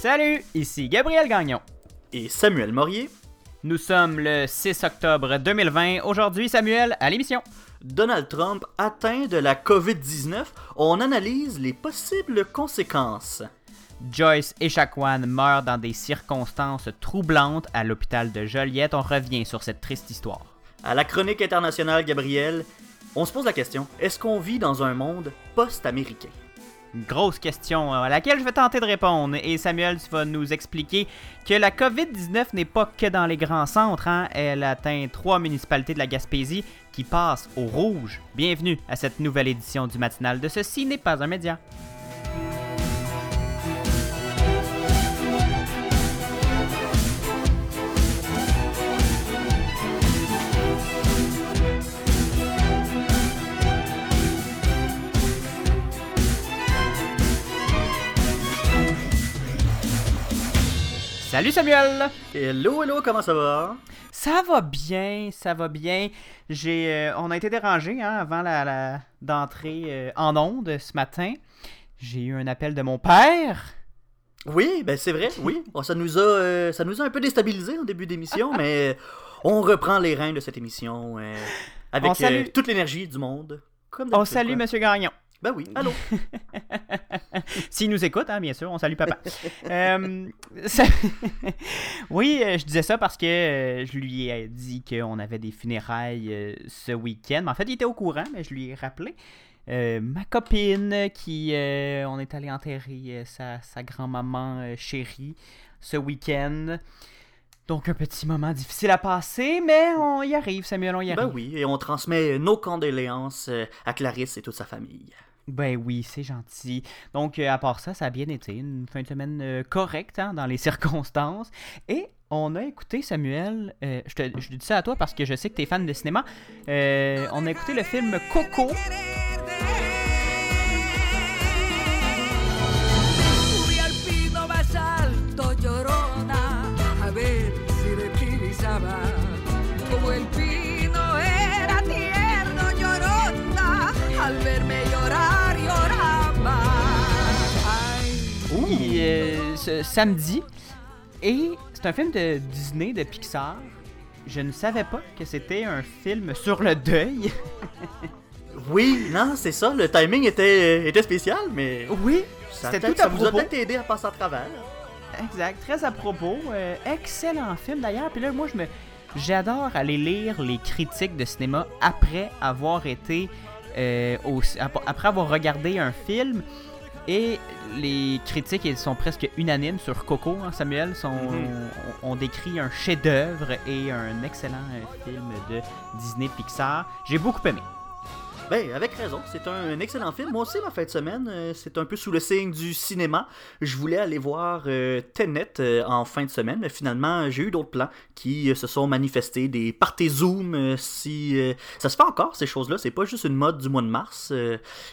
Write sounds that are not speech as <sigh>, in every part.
Salut, ici Gabriel Gagnon. Et Samuel Morier. Nous sommes le 6 octobre 2020. Aujourd'hui, Samuel, à l'émission. Donald Trump atteint de la COVID-19. On analyse les possibles conséquences. Joyce Echaquan meurt dans des circonstances troublantes à l'hôpital de Joliette. On revient sur cette triste histoire. À la chronique internationale, Gabriel, on se pose la question est-ce qu'on vit dans un monde post-américain? Grosse question à laquelle je vais tenter de répondre. Et Samuel, tu vas nous expliquer que la COVID-19 n'est pas que dans les grands centres. Hein. Elle atteint trois municipalités de la Gaspésie qui passent au rouge. Bienvenue à cette nouvelle édition du matinal de Ceci n'est pas un média. Salut Samuel! Hello, hello, comment ça va? Ça va bien, ça va bien. J'ai, euh, on a été dérangé hein, avant la, d'entrer euh, en onde ce matin. J'ai eu un appel de mon père. Oui, ben c'est vrai, oui. <laughs> ça, nous a, euh, ça nous a un peu déstabilisé en début d'émission, <laughs> mais on reprend les reins de cette émission avec toute l'énergie du monde. on salue Monsieur Gagnon. Ben oui, allô. <laughs> S'il nous écoute, hein, bien sûr, on salue papa. <laughs> Euh, <laughs> oui, euh, je disais ça parce que euh, je lui ai dit qu'on avait des funérailles ce week-end. En fait, il était au courant, mais je lui ai rappelé. ma copine qui on est allé enterrer sa, sa grand-maman chérie ce week-end. Donc un petit moment difficile à passer, mais on y arrive, Samuel, on y ben arrive. Ben oui, et on transmet nos condoléances à Clarisse et toute sa famille. Ben oui, c'est gentil. Donc, euh, à part ça, ça a bien été une fin de semaine euh, correcte hein, dans les <laughs> circonstances. Et on a écouté, Samuel, euh, je, te, dis ça à toi parce que je sais que tu es fan de cinéma. on a écouté le film Coco. Ce samedi. Et c'est un film de Disney, de Pixar. Je ne savais pas que c'était un film sur le deuil. <laughs> oui, non, c'est ça. Le timing était, était spécial, mais. Oui, c'était tout à Ça vous a peut-être aidé à passer à travers. Exact, très à propos. Euh, excellent film d'ailleurs. Puis là, moi, je me. J'adore aller lire les critiques de cinéma après avoir été. Euh, après avoir regardé un film. Et les critiques ils sont presque unanimes sur Coco, hein, Samuel. Sont, mhm. on, décrit un chef-d'œuvre et un excellent film de Disney Pixar. J'ai beaucoup aimé. Ben, avec raison. C'est un excellent film. Moi aussi, ma fin de semaine, euh, c'est un peu sous le signe du cinéma. Je voulais aller voir euh, Tenet euh, en fin de semaine, mais finalement, j'ai eu d'autres plans qui se sont manifestés. Des parties Zoom, si... ça se fait encore, ces choses-là. C'est pas juste une mode du mois de mars.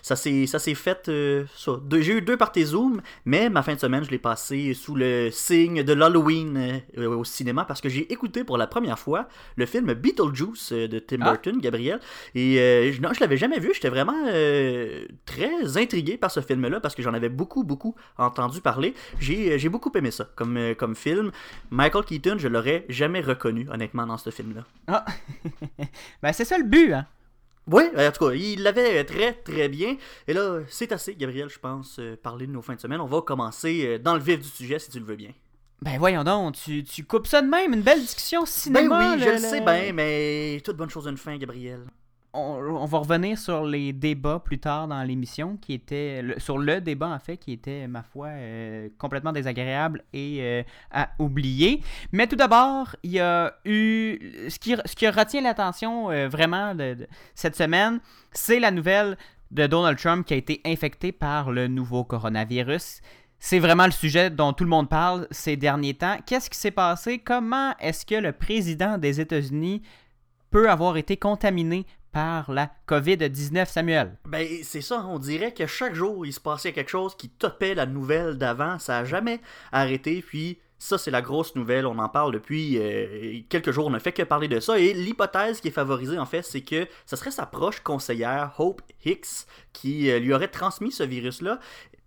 ça s'est fait... J'ai eu deux parties Zoom, mais ma fin de semaine, je l'ai passé sous le signe de l'Halloween au cinéma parce que j'ai écouté pour la première fois le film Beetlejuice de Tim ah. Burton, Gabriel. Et non, je l'avais jamais vu. J'étais vraiment euh, très intrigué par ce film-là parce que j'en avais beaucoup, beaucoup entendu parler. J'ai, euh, beaucoup aimé ça comme, euh, comme film. Michael Keaton, je l'aurais jamais reconnu, honnêtement, dans ce film-là. Ah! <laughs> ben, c'est ça le but, hein? Oui, en tout cas, il l'avait très très bien. Et là, c'est assez, Gabriel, je pense, parler de nos fins de semaine. On va commencer dans le vif du sujet, si tu le veux bien. Ben voyons donc, tu, tu coupes ça de même, une belle discussion cinéma. Ben oui, je le sais bien, mais toute bonne chose a une fin, Gabriel on, va revenir sur les débats plus tard dans l'émission, qui était sur le débat en fait, qui était ma foi euh, complètement désagréable et euh, à oublier. Mais tout d'abord, il y a eu ce qui, retient l'attention euh, vraiment cette semaine, c'est la nouvelle de Donald Trump qui a été infecté par le nouveau coronavirus. C'est vraiment le sujet dont tout le monde parle ces derniers temps. Qu'est-ce qui s'est passé? Comment est-ce que le président des États-Unis peut avoir été contaminé par la COVID-19, Samuel? Ben, c'est ça, on dirait que chaque jour, il se passait quelque chose qui topait la nouvelle d'avant. Ça n'a jamais arrêté, puis ça, c'est la grosse nouvelle. On en parle depuis euh, quelques jours. On ne fait que parler de ça. Et l'hypothèse qui est favorisée, en fait, c'est que ce serait sa proche conseillère, Hope Hicks, qui euh, lui aurait transmis ce virus-là.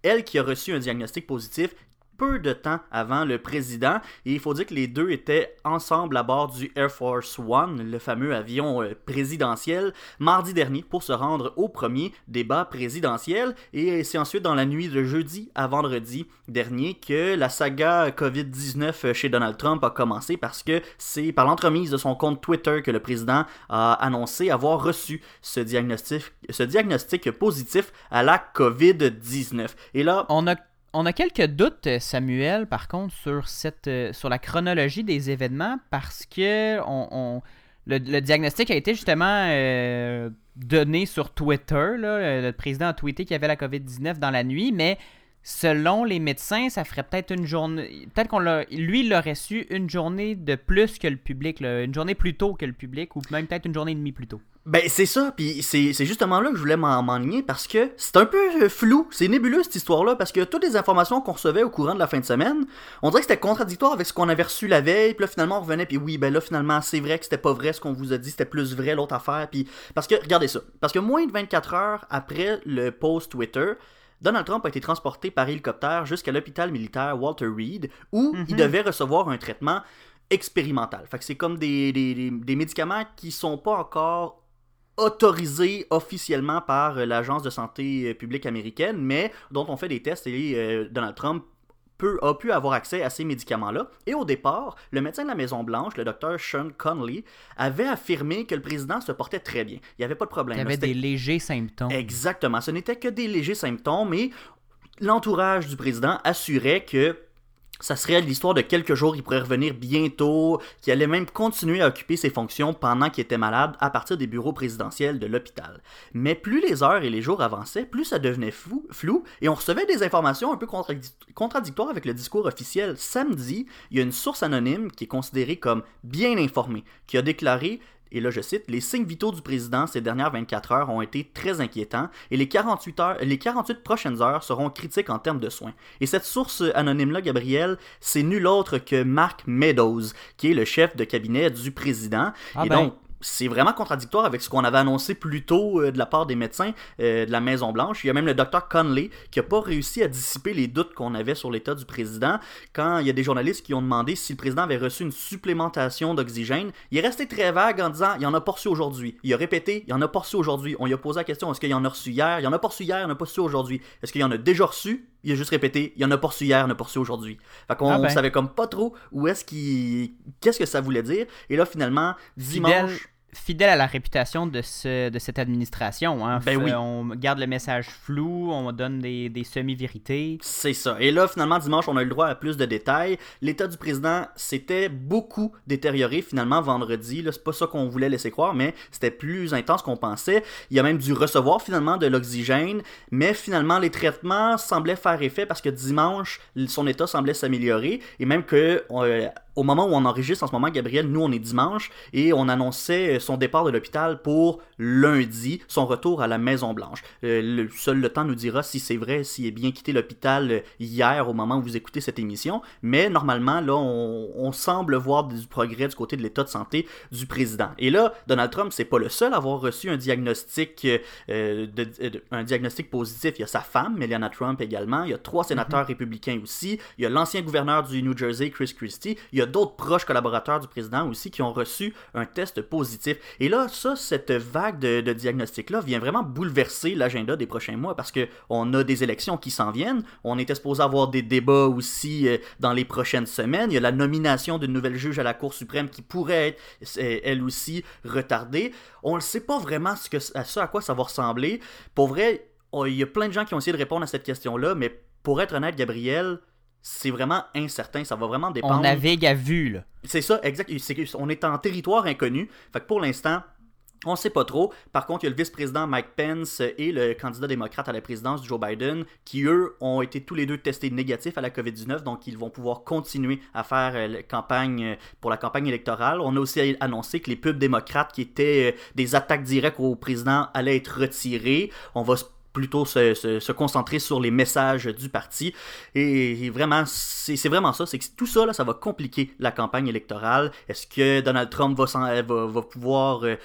Elle qui a reçu un diagnostic positif peu de temps avant le président. Et il faut dire que les deux étaient ensemble à bord du Air Force One, le fameux avion euh, présidentiel, mardi dernier pour se rendre au premier débat présidentiel. Et c'est ensuite dans la nuit de jeudi à vendredi dernier que la saga COVID-19 chez Donald Trump a commencé parce que c'est par l'entremise de son compte Twitter que le président a annoncé avoir reçu ce diagnostic, ce diagnostic positif à la COVID-19. Et là, on a on a quelques doutes, Samuel, par contre, sur, cette, euh, sur la chronologie des événements parce que on, le, diagnostic a été justement euh, donné sur Twitter. Le président a tweeté qu'il y avait la COVID-19 dans la nuit, mais selon les médecins, ça ferait peut-être une journée. Peut-être qu'on l'a. Lui, l'aurait su une journée de plus que le public, une journée plus tôt que le public, ou même peut-être une journée et demie plus tôt. Ben, c'est ça, puis c'est justement là que je voulais m'enligner parce que c'est un peu euh, flou, c'est nébuleux cette histoire-là, parce que toutes les informations qu'on recevait au courant de la fin de semaine, on dirait que c'était contradictoire avec ce qu'on avait reçu la veille, puis là finalement on revenait, puis oui, ben là finalement c'est vrai que c'était pas vrai ce qu'on vous a dit, c'était plus vrai l'autre affaire, puis parce que, regardez ça, parce que moins de 24 heures après le post Twitter, Donald Trump a été transporté par hélicoptère jusqu'à l'hôpital militaire Walter Reed, où il mhm. devait recevoir un traitement expérimental. Fait que c'est comme des, des, médicaments qui sont pas encore autorisés officiellement par l'Agence de santé publique américaine, mais dont on fait des tests et euh, Donald Trump a pu avoir accès à ces médicaments-là. Et au départ, le médecin de la Maison-Blanche, le docteur Sean Connolly, avait affirmé que le président se portait très bien. Il n'y avait pas de problème. Il y avait des légers symptômes. Exactement. Ce n'était que des légers symptômes et l'entourage du président assurait que ça serait l'histoire de quelques jours, il pourrait revenir bientôt, qui allait même continuer à occuper ses fonctions pendant qu'il était malade à partir des bureaux présidentiels de l'hôpital. Mais plus les heures et les jours avançaient, plus ça devenait flou, flou et on recevait des informations un peu contradictoires avec le discours officiel. Samedi, il y a une source anonyme qui est considérée comme bien informée, qui a déclaré et là je cite, les signes vitaux du président ces dernières 24 heures ont été très inquiétants et les 48, heures, les 48 prochaines heures seront critiques en termes de soins. Et cette source anonyme-là, Gabriel, c'est nul autre que Mark Meadows, qui est le chef de cabinet du président. Ah et ben, donc, c'est vraiment contradictoire avec ce qu'on avait annoncé plus tôt euh, de la part des médecins euh, de la Maison-Blanche. Il y a même le docteur Conley qui n'a pas réussi à dissiper les doutes qu'on avait sur l'état du président. Quand il y a des journalistes qui ont demandé si le président avait reçu une supplémentation d'oxygène, il est resté très vague en disant il y en a pas reçu aujourd'hui. Il a répété il en a pas reçu aujourd'hui. On lui a posé la question est-ce qu'il y en a reçu hier? Il en a pas reçu hier, il en a pas reçu aujourd'hui. Est-ce qu'il y en a déjà reçu? Il a juste répété, il y en a pas reçu hier, il y en a pas reçu aujourd'hui. Fait qu'on ah ben. savait comme pas trop où est-ce qu'il. Qu'est-ce que ça voulait dire. Et là, finalement, dimanche fidèle à la réputation de, ce, de cette administration. Hein. Ben oui. On garde le message flou, on donne des, des semi-vérités. C'est ça. Et là, finalement, dimanche, on a eu le droit à plus de détails. L'état du président s'était beaucoup détérioré, finalement, vendredi. C'est pas ça qu'on voulait laisser croire, mais c'était plus intense qu'on pensait. Il a même dû recevoir, finalement, de l'oxygène. Mais finalement, les traitements semblaient faire effet parce que dimanche, son état semblait s'améliorer. Et même que... Euh, au moment où on enregistre en ce moment, Gabriel, nous on est dimanche et on annonçait son départ de l'hôpital pour lundi, son retour à la Maison Blanche. Euh, le, seul le temps nous dira si c'est vrai, s'il est bien quitté l'hôpital euh, hier au moment où vous écoutez cette émission, mais normalement là on, semble voir du progrès du côté de l'état de santé du président. Et là, Donald Trump c'est pas le seul à avoir reçu un diagnostic, euh, un diagnostic positif. Il y a sa femme, Melania Trump également. Il y a trois sénateurs mhm. républicains aussi. Il y a l'ancien gouverneur du New Jersey, Chris Christie. Il y a d'autres proches collaborateurs du président aussi qui ont reçu un test positif. Et là, ça, cette vague de, de diagnostics-là vient vraiment bouleverser l'agenda des prochains mois parce qu'on a des élections qui s'en viennent. On était supposé avoir des débats aussi euh, dans les prochaines semaines. Il y a la nomination d'une nouvelle juge à la Cour suprême qui pourrait être, euh, elle aussi, retardée. On ne sait pas vraiment à à quoi ça va ressembler. Pour vrai, il y a plein de gens qui ont essayé de répondre à cette question-là, mais pour être honnête, Gabriel, c'est vraiment incertain. Ça va vraiment dépendre. On navigue à vue, là. C'est ça, exact. on est en territoire inconnu. Fait que pour l'instant, on ne sait pas trop. Par contre, il y a le vice-président Mike Pence et le candidat démocrate à la présidence, Joe Biden, qui, eux, ont été tous les deux testés négatifs à la COVID-19, donc ils vont pouvoir continuer à faire euh, la campagne euh, pour la campagne électorale. On a aussi annoncé que les pubs démocrates qui étaient euh, des attaques directes au président allaient être retirées. On va plutôt se, concentrer sur les messages du parti. Et, vraiment, c'est vraiment ça. C'est que tout ça, là, ça va compliquer la campagne électorale. Est-ce que Donald Trump va, va, va pouvoir... Euh,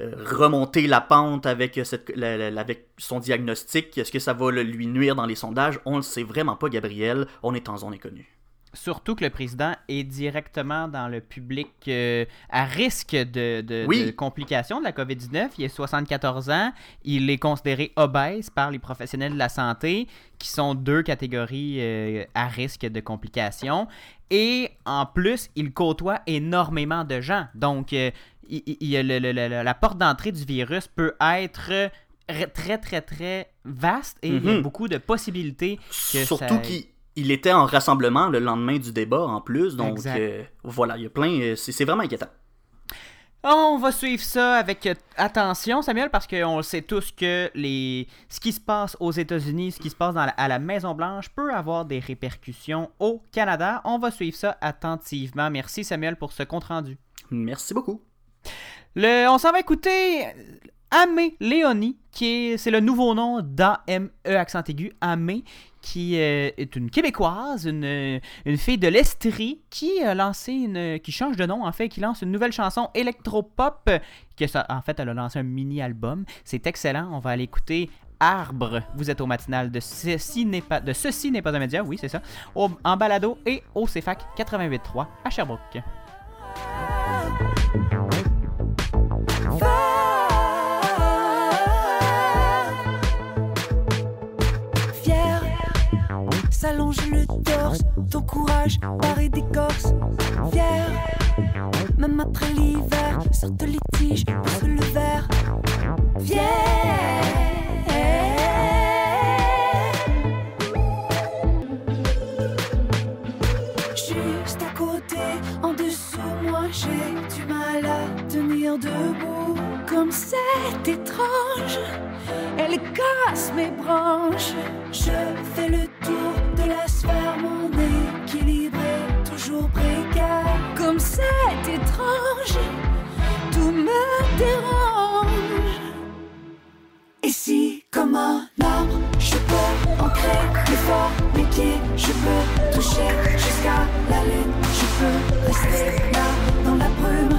remonter la pente avec, cette, avec son diagnostic? Est-ce que ça va lui nuire dans les sondages? On ne le sait vraiment pas, Gabriel. On est en zone inconnue. Surtout que le président est directement dans le public euh, à risque de, complications de la COVID-19. Il a 74 ans. Il est considéré obèse par les professionnels de la santé, qui sont deux catégories euh, à risque de complications. Et en plus, il côtoie énormément de gens. Donc, euh, la porte d'entrée du virus peut être très, très, très vaste et il y a mhm. beaucoup de possibilités. Que Surtout qu'il il était en rassemblement le lendemain du débat en plus. Donc euh, voilà, il y a plein. Euh, c'est vraiment inquiétant. On va suivre ça avec euh, attention, Samuel, parce qu'on sait tous que les... ce qui se passe aux États-Unis, ce qui se passe à la Maison-Blanche peut avoir des répercussions au Canada. On va suivre ça attentivement. Merci, Samuel, pour ce compte-rendu. Merci beaucoup. Le... On s'en va écouter Amé Léonie, qui est, c'est le nouveau nom d'AME accent aigu, Amé, qui euh, est une Québécoise, une, une fille de l'Estrie, qui a lancé une. qui change de nom en fait, qui lance une nouvelle chanson électropop. Ça, en fait, elle a lancé un mini-album. C'est excellent. On va aller écouter Arbre. Vous êtes au matinal de Ceci n'est pas, de Ceci n'est pas un média, oui, c'est ça. en balado et au CFAC 88.3 à Sherbrooke. S'allonge le torse. Ton courage paraît d'écorce. Fier, même après l'hiver, sorte les tiges, pousse le verre. Fier. Juste à côté, en dessous, moi j'ai du mal à tenir debout. Comme c'est étrange, elle casse mes branches. Je fais le tour de la sphère, mon équilibre est toujours précaire. Comme c'est étrange, tout me dérange. Et si, comme un arbre, je peux ancrer l'effort, mes pieds, je peux toucher jusqu'à la lune, je peux rester là dans la brume.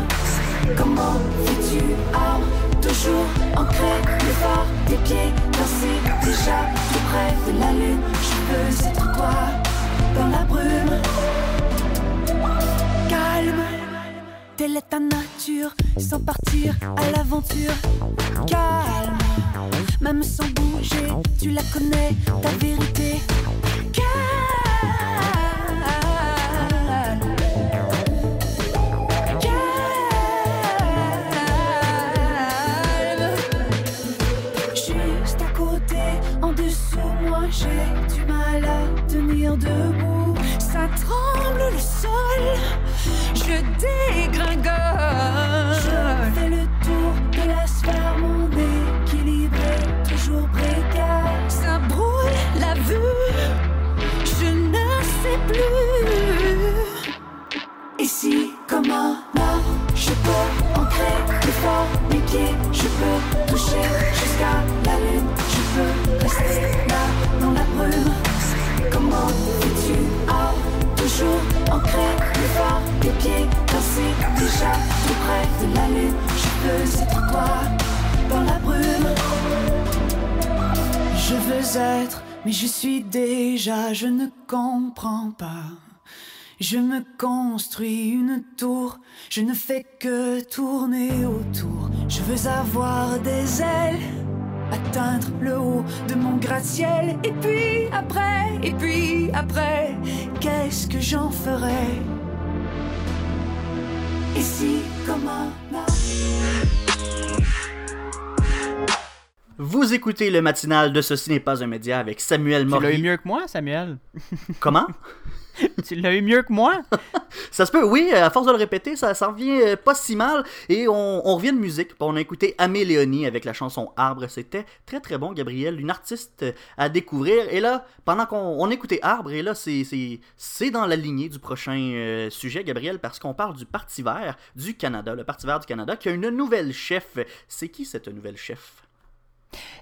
Comment fais-tu, arbre, toujours ancré, l'effort des pieds, danser déjà tout près de la lune, veux être toi dans la brume. Calme, telle est ta nature, sans partir à l'aventure. Calme, même sans bouger, tu la connais, ta vérité. J'ai du mal à tenir debout. Ça tremble le sol, je dégringole. Mais je suis déjà, je ne comprends pas. Je me construis une tour, je ne fais que tourner autour. Je veux avoir des ailes, atteindre le haut de mon gratte-ciel. Et puis après, et puis après, qu'est-ce que j'en ferai? Et si, comment Vous écoutez le matinal de Ceci n'est pas un média avec Samuel Morier. Tu l'as eu mieux que moi, Samuel? <laughs> Comment? tu l'as eu mieux que moi? ça se peut, oui, à force de le répéter, ça, ça revient euh, pas si mal. Et on, revient de musique. On a écouté Amé Léonie avec la chanson Arbre. C'était très très bon, Gabriel, une artiste euh, à découvrir. Et là, pendant qu'on écoutait Arbre, et là, c'est dans la lignée du prochain euh, sujet, Gabriel, parce qu'on parle du Parti vert du Canada, le Parti vert du Canada, qui a une nouvelle chef. C'est qui cette nouvelle chef?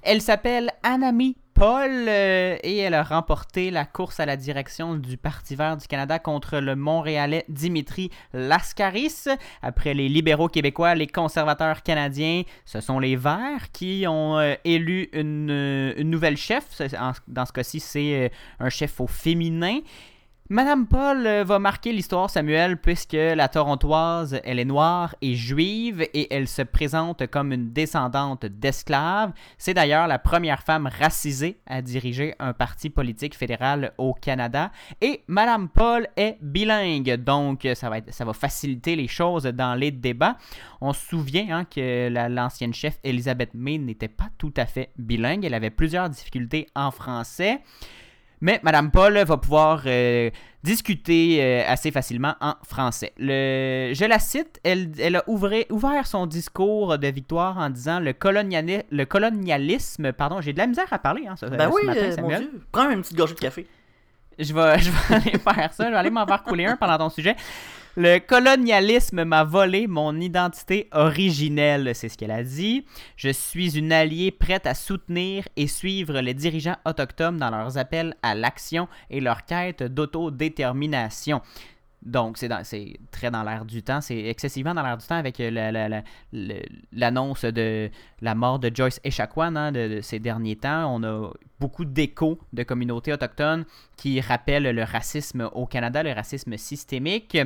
Elle s'appelle Anami Paul euh, et elle a remporté la course à la direction du Parti vert du Canada contre le Montréalais Dimitri Lascaris. Après les libéraux québécois, les conservateurs canadiens, ce sont les Verts qui ont euh, élu une, une nouvelle chef. Dans ce cas-ci, c'est euh, un chef au féminin. Madame Paul euh, va marquer l'histoire, Samuel, puisque la Torontoise, elle est noire et juive et elle se présente comme une descendante d'esclaves. C'est d'ailleurs la première femme racisée à diriger un parti politique fédéral au Canada. Et Madame Paul est bilingue, donc ça va, ça va faciliter les choses dans les débats. On se souvient hein, que la- l'ancienne chef Elizabeth May n'était pas tout à fait bilingue. Elle avait plusieurs difficultés en français. Mais Madame Paul va pouvoir euh, discuter euh, assez facilement en français. Le, je la cite, elle, elle a ouvré- ouvert son discours de victoire en disant le, coloniali- le colonialisme, pardon, j'ai de la misère à parler hein, ce, Ben ce oui, matin, euh, mon Samuel. Dieu. Prends une petite gorgée de café. Je vais, <laughs> je vais aller faire ça. Je vais aller m'en faire couler un pendant ton sujet. Le colonialisme m'a volé mon identité originelle, c'est ce qu'elle a dit. Je suis une alliée prête à soutenir et suivre les dirigeants autochtones dans leurs appels à l'action et leur quête d'autodétermination. Donc, c'est très dans l'air du temps. C'est excessivement dans l'air du temps avec euh, l'annonce de la mort de Joyce Echaquan hein, de, de ces derniers temps. On a beaucoup d'échos de communautés autochtones qui rappellent le racisme au Canada, le racisme systémique.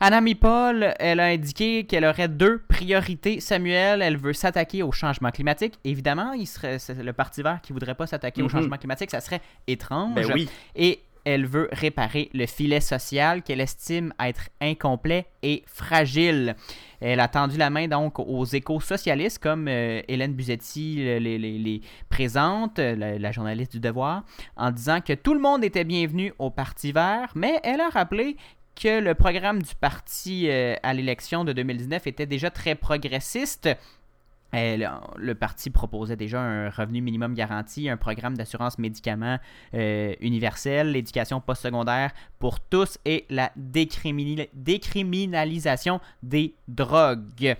Anami Paul, elle a indiqué qu'elle aurait deux priorités. Samuel, elle veut s'attaquer au changement climatique. Évidemment, il serait c'est le Parti vert qui voudrait pas s'attaquer au Mhm. changement climatique, ça serait étrange. Ben oui. Et elle veut réparer le filet social qu'elle estime être incomplet et fragile. Elle a tendu la main donc aux échos socialistes comme euh, Hélène Buzetti les, présente, euh, la, la journaliste du Devoir, en disant que tout le monde était bienvenu au Parti vert, mais elle a rappelé que le programme du parti euh, à l'élection de 2019 était déjà très progressiste. Elle- le parti proposait déjà un revenu minimum garanti, un programme d'assurance médicaments euh, universel, l'éducation postsecondaire pour tous et la décriminalisation des drogues.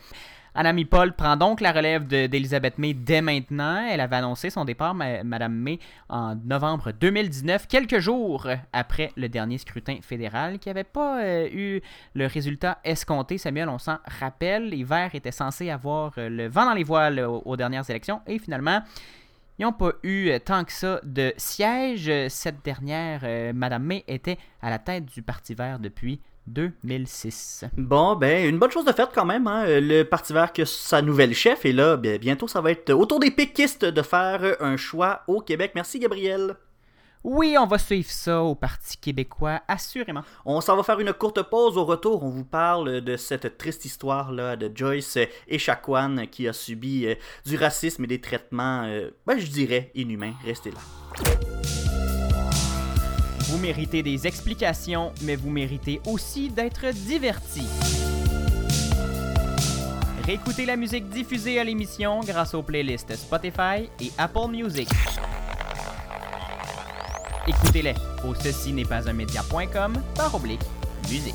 Anami Paul prend donc la relève de- d'Elizabeth May dès maintenant. Elle avait annoncé son départ, ma- Madame May, en novembre 2019, quelques jours après le dernier scrutin fédéral, qui n'avait pas euh, eu le résultat escompté. Samuel, on s'en rappelle, les Verts étaient censés avoir euh, le vent dans les voiles aux, aux dernières élections, et finalement, ils n'ont pas eu euh, tant que ça de siège. Cette dernière, euh, Madame May, était à la tête du Parti vert depuis 2006. Bon, ben, une bonne chose de faite quand même. Hein? euh, Le Parti vert que sa nouvelle chef. Et là, ben, bientôt, ça va être autour des péquistes de faire un choix au Québec. Merci, Gabriel. Oui, on va suivre ça au Parti québécois, assurément. On s'en va faire une courte pause. Au retour, on vous parle de cette triste histoire-là de Joyce Echaquan qui a subi euh, du racisme et des traitements, euh, ben, je dirais, inhumains. Restez là. Méritez des explications, mais vous méritez aussi d'être divertis. Réécoutez la musique diffusée à l'émission grâce aux playlists Spotify et Apple Music. Écoutez-les au ceci n'est pas un média.com par oblique musique.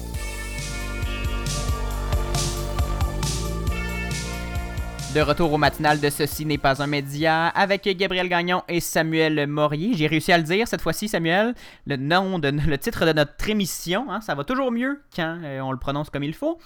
De retour au matinal de Ceci n'est pas un média avec Gabriel Gagnon et Samuel Morier. J'ai réussi à le dire cette fois-ci, Samuel. Le nom, de, le titre de notre émission, hein, ça va toujours mieux quand euh, on le prononce comme il faut.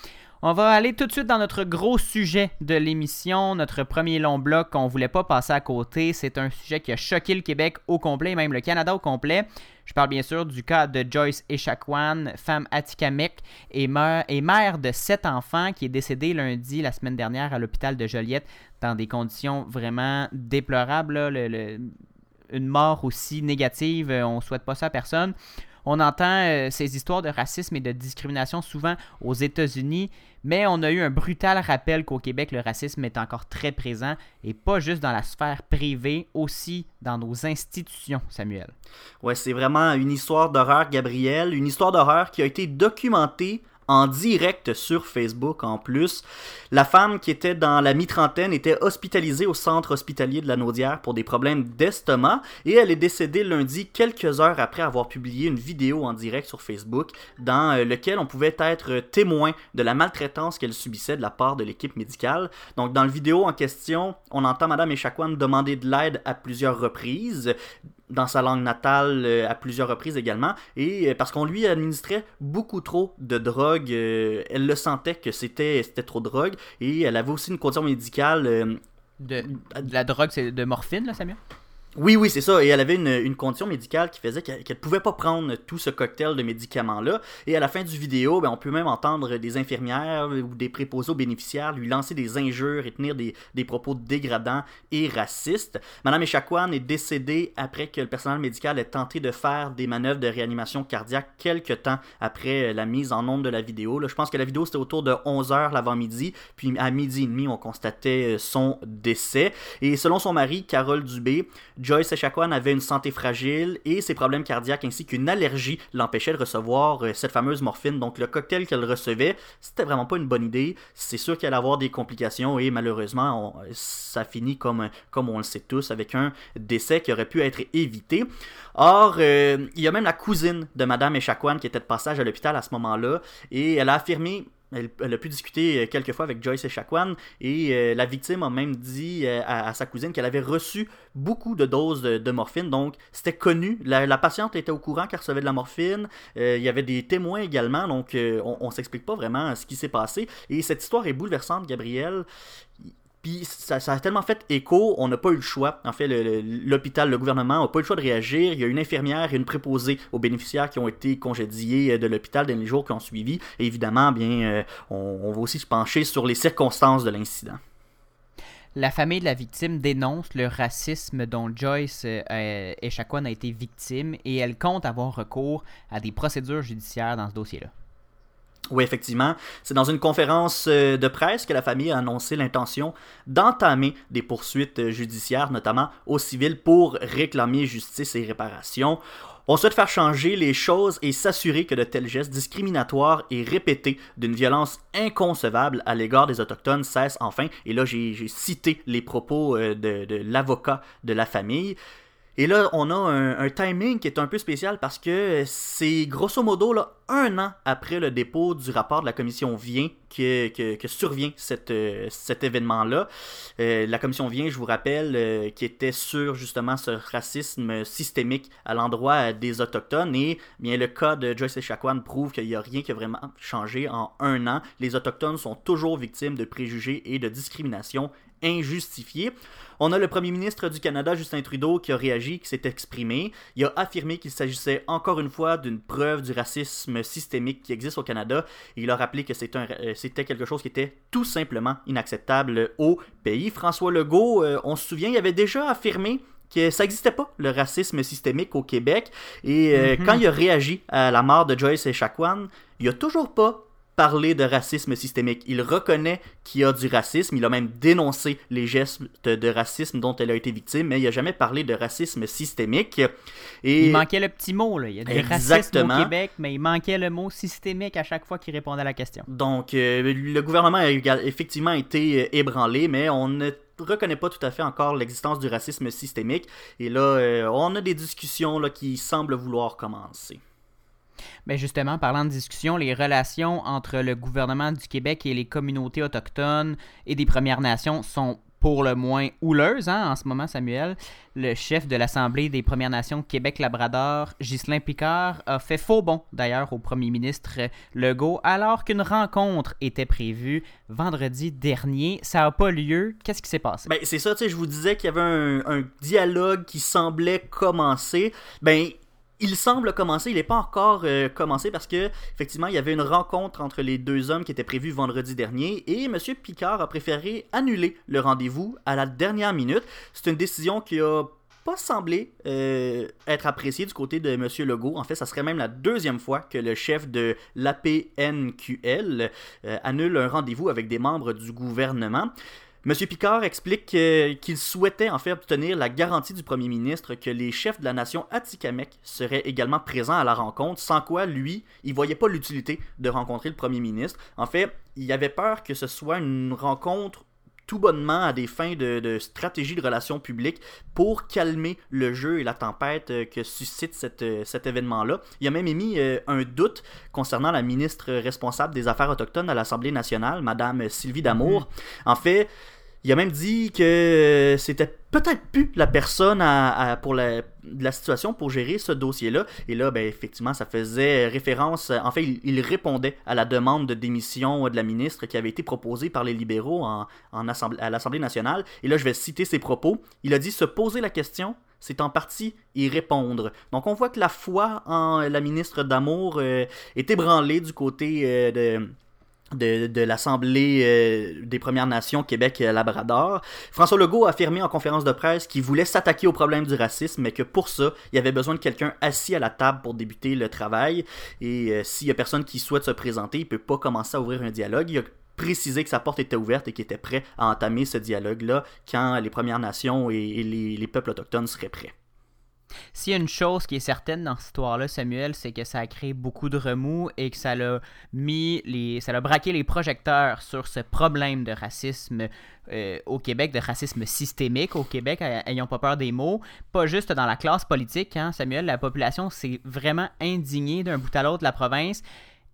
On va aller tout de suite dans notre gros sujet de l'émission, notre premier long bloc qu'on voulait pas passer à côté. C'est un sujet qui a choqué le Québec au complet, et même le Canada au complet. Je parle bien sûr du cas de Joyce Echaquan, femme Atikamek et mère, de sept enfants qui est décédée lundi la semaine dernière à l'hôpital de Joliette dans des conditions vraiment déplorables. une mort aussi négative, on souhaite pas ça à personne. On entend euh, ces histoires de racisme et de discrimination souvent aux États-Unis, mais on a eu un brutal rappel qu'au Québec, le racisme est encore très présent et pas juste dans la sphère privée, aussi dans nos institutions, Samuel. Ouais, c'est vraiment une histoire d'horreur, Gabriel. Une histoire d'horreur qui a été documentée en direct sur Facebook en plus. La femme qui était dans la mi-trentaine était hospitalisée au centre hospitalier de la Naudière pour des problèmes d'estomac et elle est décédée lundi quelques heures après avoir publié une vidéo en direct sur Facebook dans euh, lequel on pouvait être témoin de la maltraitance qu'elle subissait de la part de l'équipe médicale. Donc dans le vidéo en question, on entend Madame Echaquan demander de l'aide à plusieurs reprises dans sa langue natale euh, à plusieurs reprises également, et euh, parce qu'on lui administrait beaucoup trop de drogue, euh, elle le sentait que c'était trop de drogue, et elle avait aussi une condition médicale. de, la drogue, c'est de morphine, là, Samuel? Oui, oui, c'est ça. Et elle avait une, condition médicale qui faisait qu'elle ne pouvait pas prendre tout ce cocktail de médicaments-là. Et à la fin du vidéo, ben, on peut même entendre des infirmières ou des préposés aux bénéficiaires lui lancer des injures et tenir des, propos dégradants et racistes. Madame Echaquan est décédée après que le personnel médical ait tenté de faire des manœuvres de réanimation cardiaque quelques temps après la mise en onde de la vidéo. Je pense que la vidéo c'était autour de 11h l'avant-midi. Puis à midi et demi, on constatait son décès. Et selon son mari, Carole Dubé, Joyce Echaquan avait une santé fragile et ses problèmes cardiaques ainsi qu'une allergie l'empêchaient de recevoir euh, cette fameuse morphine. Donc le cocktail qu'elle recevait, c'était vraiment pas une bonne idée. C'est sûr qu'elle allait avoir des complications et malheureusement, ça finit comme, on le sait tous avec un décès qui aurait pu être évité. Or, euh, il y a même la cousine de Madame Echaquan qui était de passage à l'hôpital à ce moment-là et elle a affirmé elle, a pu discuter euh, quelques fois avec Joyce et euh, la victime a même dit euh, à, sa cousine qu'elle avait reçu beaucoup de doses de, morphine, donc c'était connu. La, patiente était au courant qu'elle recevait de la morphine. il y avait des témoins également, donc on, on s'explique pas vraiment ce qui s'est passé. Et cette histoire est bouleversante, Gabriel. Puis ça, a tellement fait écho, on n'a pas eu le choix. En fait, l'hôpital, le, gouvernement n'a pas eu le choix de réagir. Il y a une infirmière et une préposée aux bénéficiaires qui ont été congédiés euh, de l'hôpital dans les jours qui ont suivi. Et évidemment, bien, euh, on, va aussi se pencher sur les circonstances de l'incident. La famille de la victime dénonce le racisme dont Joyce euh, Echaquan a été victime et elle compte avoir recours à des procédures judiciaires dans ce dossier-là. Oui, effectivement. C'est dans une conférence euh, de presse que la famille a annoncé l'intention d'entamer des poursuites euh, judiciaires, notamment au civil, pour réclamer justice et réparation. On souhaite faire changer les choses et s'assurer que de tels gestes discriminatoires et répétés d'une violence inconcevable à l'égard des Autochtones cessent enfin. Et là, j'ai cité les propos euh, de, de l'avocat de la famille. Et là, on a un, timing qui est un peu spécial parce que c'est grosso modo là, un an après le dépôt du rapport de la commission Vient que, que, survient cette, euh, cet événement-là. Euh, la commission Vient, je vous rappelle, euh, qui était sur justement ce racisme systémique à l'endroit des Autochtones. Et bien le cas de Joyce Echaquan prouve qu'il n'y a rien qui a vraiment changé en un an. Les Autochtones sont toujours victimes de préjugés et de discrimination injustifiée. On a le premier ministre du Canada, Justin Trudeau, qui a réagi, qui s'est exprimé. Il a affirmé qu'il s'agissait encore une fois d'une preuve du racisme systémique qui existe au Canada. il a rappelé que euh, c'était quelque chose qui était tout simplement inacceptable au pays. François Legault, euh, on se souvient, il avait déjà affirmé que ça n'existait pas, le racisme systémique au Québec. Et euh, mm-hmm. quand il a réagi à la mort de Joyce et Chacuan, il a toujours pas parler de racisme systémique. Il reconnaît qu'il y a du racisme, il a même dénoncé les gestes de, racisme dont elle a été victime, mais il n'a jamais parlé de racisme systémique. Et... Il manquait le petit mot, là. Il y a des racismes au Québec, mais il manquait le mot systémique à chaque fois qu'il répondait à la question. Donc, euh, le gouvernement a effectivement été euh, ébranlé, mais on ne reconnaît pas tout à fait encore l'existence du racisme systémique. Et là, euh, on a des discussions là, qui semblent vouloir commencer. Mais justement, parlant de discussion, les relations entre le gouvernement du Québec et les communautés autochtones et des Premières Nations sont pour le moins houleuses hein, en ce moment, Samuel. Le chef de l'Assemblée des Premières Nations Québec-Labrador, Ghislain Picard, a fait faux bon d'ailleurs au premier ministre Legault alors qu'une rencontre était prévue vendredi dernier. Ça n'a pas lieu. Qu'est-ce qui s'est passé? Ben, c'est ça, tu sais, je vous disais qu'il y avait un, un, dialogue qui semblait commencer. Ben, il semble commencer, il n'est pas encore euh, commencé parce que effectivement il y avait une rencontre entre les deux hommes qui était prévue vendredi dernier et M. Picard a préféré annuler le rendez-vous à la dernière minute. C'est une décision qui a pas semblé euh, être appréciée du côté de M. Legault. En fait, ça serait même la deuxième fois que le chef de l'APNQL euh, annule un rendez-vous avec des membres du gouvernement. M. Picard explique euh, qu'il souhaitait en fait obtenir la garantie du premier ministre que les chefs de la nation Atikamek seraient également présents à la rencontre, sans quoi lui, il voyait pas l'utilité de rencontrer le premier ministre. En fait, il avait peur que ce soit une rencontre tout bonnement à des fins de, stratégie de relations publiques pour calmer le jeu et la tempête euh, que suscite euh, cet événement-là. Il a même émis un doute concernant la ministre responsable des Affaires autochtones à l'Assemblée nationale, Madame Sylvie Damour. Mm-hmm. En fait, il a même dit que c'était peut-être plus la personne à, pour la, situation pour gérer ce dossier-là. Et là, ben, effectivement, ça faisait référence. En fait, il, répondait à la demande de démission de la ministre qui avait été proposée par les libéraux en, à l'Assemblée nationale. Et là, je vais citer ses propos. Il a dit se poser la question c'est en partie y répondre. Donc on voit que la foi en la ministre d'Amour euh, est ébranlée du côté euh, de, de, l'Assemblée euh, des Premières Nations Québec-Labrador. François Legault a affirmé en conférence de presse qu'il voulait s'attaquer au problème du racisme, mais que pour ça, il y avait besoin de quelqu'un assis à la table pour débuter le travail. Et euh, s'il y a personne qui souhaite se présenter, il peut pas commencer à ouvrir un dialogue. Il a précisé que sa porte était ouverte et qu'il était prêt à entamer ce dialogue-là quand les Premières Nations et, les peuples autochtones seraient prêts. S'il y a une chose qui est certaine dans cette histoire-là, Samuel, c'est que ça a créé beaucoup de remous et que ça l'a mis les. ça l'a braqué les projecteurs sur ce problème de racisme euh, au Québec, de racisme systémique au Québec, ayant pas peur des mots. Pas juste dans la classe politique, hein, Samuel, la population s'est vraiment indignée d'un bout à l'autre de la province.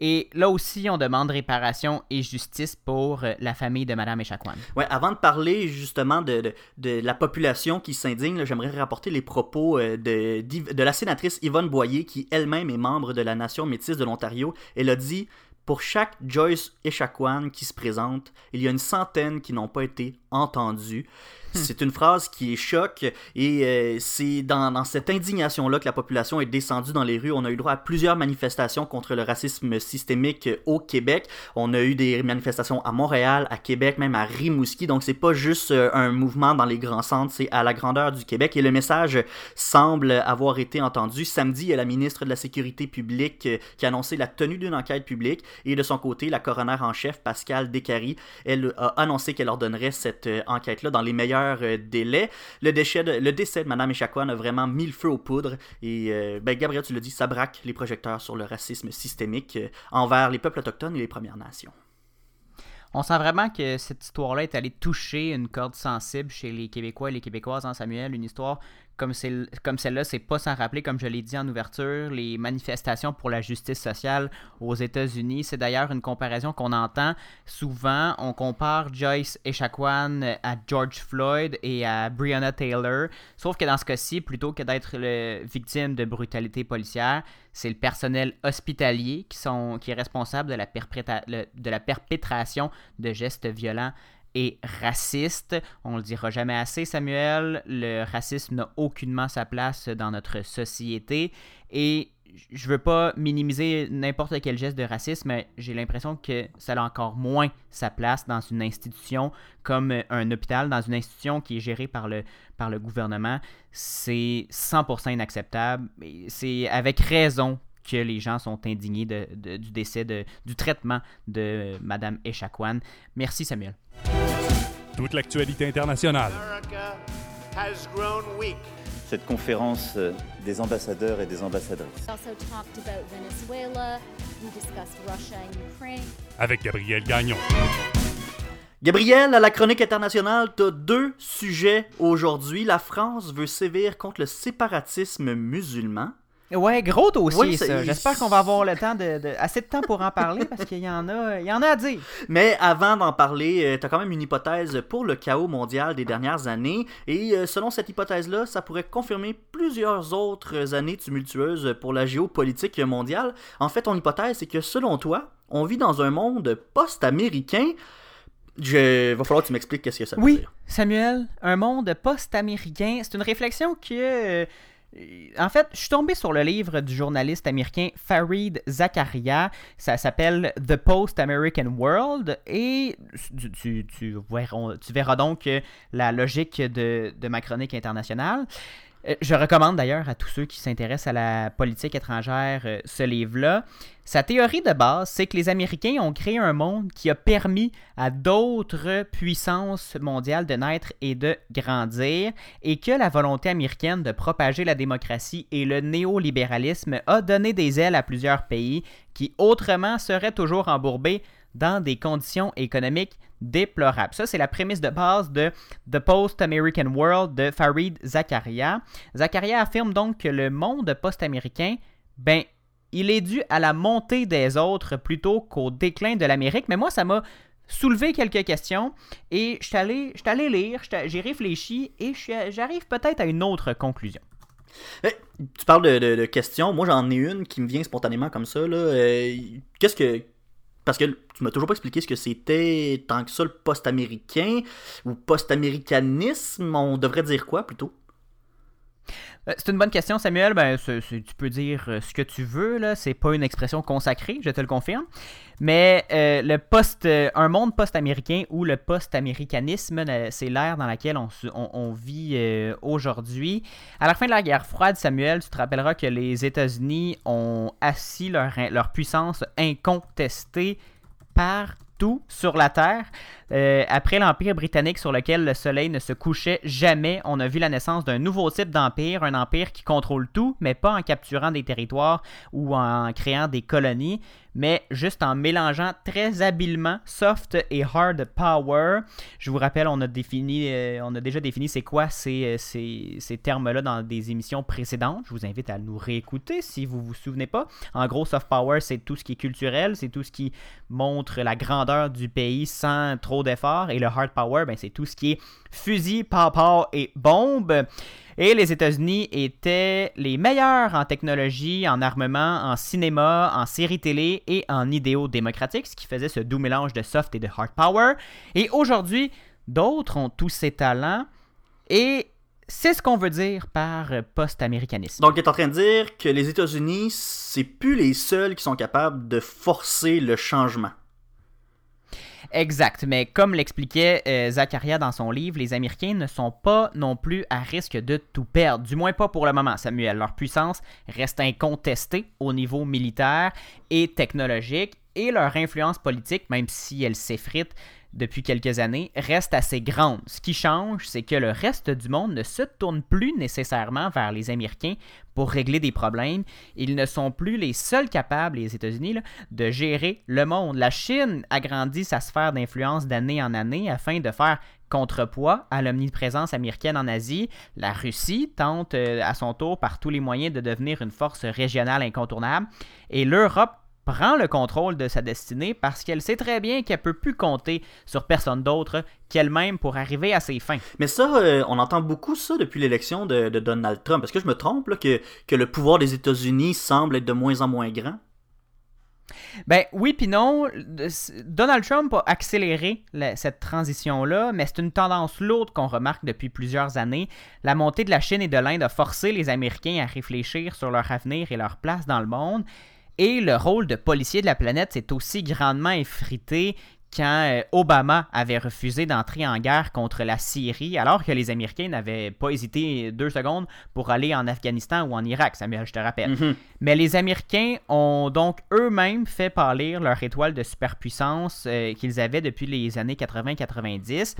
Et là aussi, on demande réparation et justice pour euh, la famille de Madame Echaquan. Ouais, avant de parler justement de, la population qui s'indigne, j'aimerais rapporter les propos euh, de, la sénatrice Yvonne Boyer, qui elle-même est membre de la Nation métisse de l'Ontario. Elle a dit pour chaque Joyce Echaquan qui se présente, il y a une centaine qui n'ont pas été entendus. Hmm. C'est une phrase qui est choc et euh, c'est dans, cette indignation-là que la population est descendue dans les rues. On a eu droit à plusieurs manifestations contre le racisme systémique au Québec. On a eu des manifestations à Montréal, à Québec, même à Rimouski. Donc c'est pas juste euh, un mouvement dans les grands centres, c'est à la grandeur du Québec et le message semble avoir été entendu. Samedi, il y a la ministre de la Sécurité publique euh, qui a annoncé la tenue d'une enquête publique et de son côté, la coroner en chef, Pascal Descaries, elle a annoncé qu'elle ordonnerait cette enquête-là dans les meilleurs euh, délai. Le, décès de Mme Echaquan a vraiment mis le feu aux poudres. Et euh, ben, Gabriel, tu l'as dit, ça braque les projecteurs sur le racisme systémique euh, envers les peuples autochtones et les Premières Nations. On sent vraiment que cette histoire-là est allée toucher une corde sensible chez les Québécois et les Québécoises en Samuel, une histoire comme celle-là, c'est pas sans rappeler, comme je l'ai dit en ouverture, les manifestations pour la justice sociale aux États-Unis. C'est d'ailleurs une comparaison qu'on entend souvent. On compare Joyce Echaquan à George Floyd et à Breonna Taylor. Sauf que dans ce cas-ci, plutôt que d'être victime de brutalité policière, c'est le personnel hospitalier qui, est responsable de la perpétration de gestes violents raciste. On le dira jamais assez, Samuel. Le racisme n'a aucunement sa place dans notre société. Et je veux pas minimiser n'importe quel geste de racisme, mais j'ai l'impression que ça a encore moins sa place dans une institution comme un hôpital, dans une institution qui est gérée par le, par le gouvernement. C'est 100% inacceptable. C'est avec raison que les gens sont indignés du décès, du traitement de Mme Echaquan. Merci Samuel. Toute l'actualité internationale. Cette conférence euh, des ambassadeurs et des ambassadrices. Avec Gabriel Gagnon. Gabriel, à la chronique internationale, tu as deux sujets aujourd'hui. La France veut sévir contre le séparatisme musulman. Ouais, gros dossier ça. J'espère qu'on va avoir le temps de, assez de temps pour en parler parce qu'il y en a, il y en a à dire. Mais avant d'en parler, euh, tu as quand même une hypothèse pour le chaos mondial des dernières années et euh, selon cette hypothèse-là, ça pourrait confirmer plusieurs autres années tumultueuses pour la géopolitique mondiale. En fait, ton hypothèse, c'est que selon toi, on vit dans un monde post-américain. Je... Va falloir que tu m'expliques qu'est-ce que ça veut oui, dire. Samuel, un monde post-américain, c'est une réflexion que en fait, je suis tombé sur le livre du journaliste américain Farid Zakaria. Ça s'appelle The Post-American World. Et tu, verras, donc la logique de, ma chronique internationale. Euh, Je recommande d'ailleurs à tous ceux qui s'intéressent à la politique étrangère euh, ce livre-là. Sa théorie de base, c'est que les Américains ont créé un monde qui a permis à d'autres puissances mondiales de naître et de grandir, et que la volonté américaine de propager la démocratie et le néolibéralisme a donné des ailes à plusieurs pays qui autrement seraient toujours embourbés dans des conditions économiques déplorables. Ça, c'est la prémisse de base de The Post-American World de Farid Zakaria. Zakaria affirme donc que le monde post-américain, ben, il est dû à la montée des autres plutôt qu'au déclin de l'Amérique. Mais moi, ça m'a soulevé quelques questions et je suis allé, allé lire, j'ai réfléchi et j'arrive peut-être à une autre conclusion. Eh, tu parles de, questions. Moi, j'en ai une qui me vient spontanément comme ça. Euh, Qu'est-ce que. Parce que tu m'as toujours pas expliqué ce que c'était tant que ça le post-américain ou post-américanisme. On devrait dire quoi plutôt? Euh, C'est une bonne question, Samuel. Ben, tu peux dire euh, ce que tu veux. là. C'est pas une expression consacrée, je te le confirme. Mais euh, le post, un monde post-américain ou le post-américanisme, c'est l'ère dans laquelle on, vit aujourd'hui. À la fin de la guerre froide, Samuel, tu te rappelleras que les États-Unis ont assis leur puissance incontestée partout sur la Terre. Euh, après l'Empire britannique sur lequel le soleil ne se couchait jamais, on a vu la naissance d'un nouveau type d'empire, un empire qui contrôle tout, mais pas en capturant des territoires ou en créant des colonies, mais juste en mélangeant très habilement soft et hard power. Je vous rappelle, on a défini, euh, on a déjà défini c'est quoi ces, euh, ces, ces termes-là dans des émissions précédentes. Je vous invite à nous réécouter si vous vous souvenez pas. En gros, soft power, c'est tout ce qui est culturel, c'est tout ce qui montre la grandeur du pays sans trop d'efforts. Et le hard power, ben, c'est tout ce qui est fusil, pow et bombe. Et les États-Unis étaient les meilleurs en technologie, en armement, en cinéma, en séries télé et en idéaux démocratiques, ce qui faisait ce doux mélange de soft et de hard power. Et aujourd'hui, d'autres ont tous ces talents et c'est ce qu'on veut dire par post-américanisme. Donc, il est en train de dire que les États-Unis, c'est plus les seuls qui sont capables de forcer le changement. Exact, mais comme l'expliquait euh, dans son livre, les Américains ne sont pas non plus à risque de tout perdre, du moins pas pour le moment, Samuel. Leur puissance reste incontestée au niveau militaire et technologique, et leur influence politique, même si elle s'effrite depuis quelques années, reste assez grande. Ce qui change, c'est que le reste du monde ne se tourne plus nécessairement vers les Américains pour régler des problèmes. Ils ne sont plus les seuls capables, les États-Unis, de gérer le monde. La Chine agrandit sa sphère d'influence d'année en année afin de faire contrepoids à l'omniprésence américaine en Asie. La Russie tente euh, à son tour par tous les moyens de devenir une force régionale incontournable. Et l'Europe prend le contrôle de sa destinée parce qu'elle sait très bien qu'elle peut plus compter sur personne d'autre qu'elle-même pour arriver à ses fins. Mais ça, euh, on entend beaucoup ça depuis l'élection de, de Donald Trump. Est-ce que je me trompe là, que, que le pouvoir des États-Unis semble être de moins en moins grand? Ben oui puis non, Donald Trump a accéléré la- cette transition-là, mais c'est une tendance lourde qu'on remarque depuis plusieurs années. La montée de la Chine et de l'Inde a forcé les Américains à réfléchir sur leur avenir et leur place dans le monde. Et le rôle de policier de la planète s'est aussi grandement effrité quand euh, Obama avait refusé d'entrer en guerre contre la Syrie, alors que les Américains n'avaient pas hésité deux secondes pour aller en Afghanistan ou en Irak, Samuel, je te rappelle. Mhm. Mais les Américains ont donc eux-mêmes fait pâlir leur étoile de superpuissance euh, qu'ils avaient depuis les années 80-90.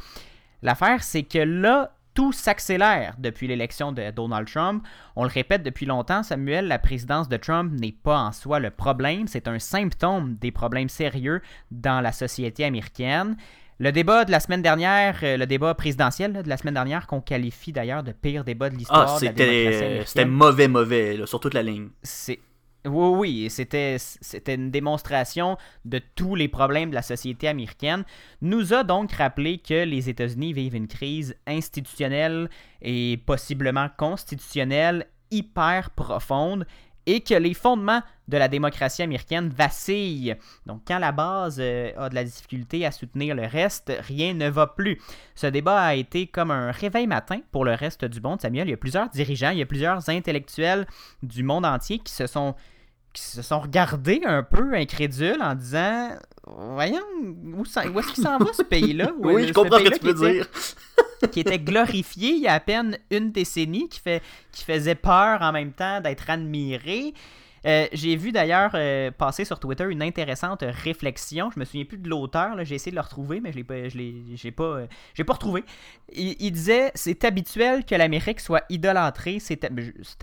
L'affaire, c'est que là, tout s'accélère depuis l'élection de Donald Trump. On le répète depuis longtemps, Samuel, la présidence de Trump n'est pas en soi le problème, c'est un symptôme des problèmes sérieux dans la société américaine. Le débat de la semaine dernière, euh, le débat présidentiel là, de la semaine dernière, qu'on qualifie d'ailleurs de pire débat de l'histoire Ah, c'était mauvais, mauvais, là, sur toute la ligne. C'est oui, oui, c'était c'était une démonstration de tous les problèmes de la société américaine. Nous a donc rappelé que les États-Unis vivent une crise institutionnelle et possiblement constitutionnelle hyper profonde et que les fondements de la démocratie américaine vacillent. Donc quand la base euh, a de la difficulté à soutenir le reste, rien ne va plus. Ce débat a été comme un réveil matin pour le reste du monde, Samuel. Il y a plusieurs dirigeants, il y a plusieurs intellectuels du monde entier qui se sont qui se sont regardés un peu incrédules en disant voyons où, est-ce qu'il s'en va ce <laughs> pays-là? Oui, je comprends ce que tu veux dire. Qui était glorifié il y a à peine une décennie, qui, fait, qui faisait peur en même temps d'être admiré. Euh, j'ai vu d'ailleurs euh, passer sur Twitter une intéressante réflexion. Je me souviens plus de l'auteur, j'ai essayé de le retrouver, mais je l'ai j'ai pas, euh, j'ai pas retrouvé. Il, disait c'est habituel que l'Amérique soit idolâtrée. C'était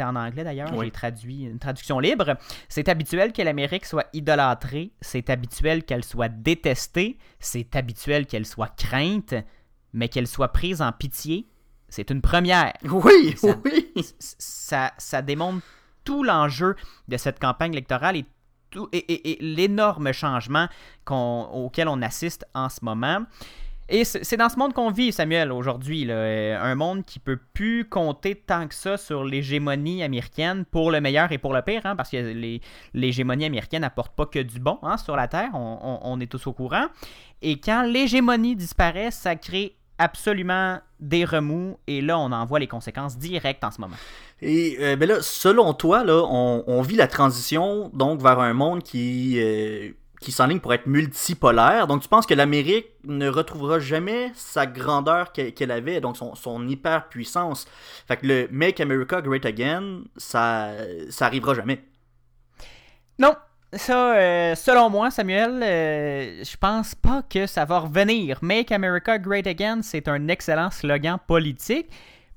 en anglais d'ailleurs, j'ai traduit une traduction libre. C'est habituel que l'Amérique soit idolâtrée. C'est habituel qu'elle soit détestée. C'est habituel qu'elle soit crainte, mais qu'elle soit prise en pitié. C'est une première. Oui, oui. Ça, ça démontre tout l'enjeu de cette campagne électorale et, et, l'énorme changement auquel on assiste en ce moment. Et c'est dans ce monde qu'on vit, Samuel, aujourd'hui. Euh, un monde qui peut plus compter tant que ça sur l'hégémonie américaine, pour le meilleur et pour le pire, hein, parce que l'hégémonie américaine n'apporte pas que du bon hein, sur la Terre, on, on, est tous au courant. Et quand l'hégémonie disparaît, ça crée absolument des remous, et là, on en voit les conséquences directes en ce moment. Et euh, ben là, selon toi, là, on, vit la transition donc vers un monde qui, euh, qui s'enligne pour être multipolaire. Donc tu penses que l'Amérique ne retrouvera jamais sa grandeur qu'elle avait, donc son, son hyper puissance. Fait que le Make America Great Again, ça, ça arrivera jamais. Non, ça, euh, selon moi, Samuel, je pense pas que ça va revenir. Make America Great Again, c'est un excellent slogan politique.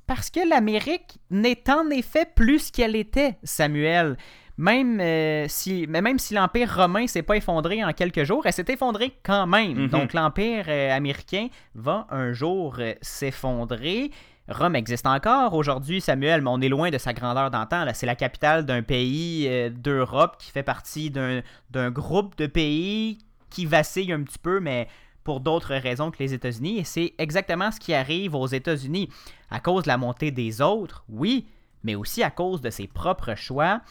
Parce que l'Amérique n'est en effet plus ce qu'elle était, Samuel. Même, euh, si, mais même si l'Empire romain s'est pas effondré en quelques jours, elle s'est effondrée quand même. Mhm. Donc l'Empire euh, américain va un jour euh, s'effondrer. Rome existe encore aujourd'hui, Samuel, mais on est loin de sa grandeur d'antan. C'est la capitale d'un pays d'Europe qui fait partie d'un groupe de pays qui vacille un petit peu, mais pour d'autres raisons que les États-Unis. Et c'est exactement ce qui arrive aux États-Unis. À cause de la montée des autres, oui, mais aussi à cause de ses propres choix.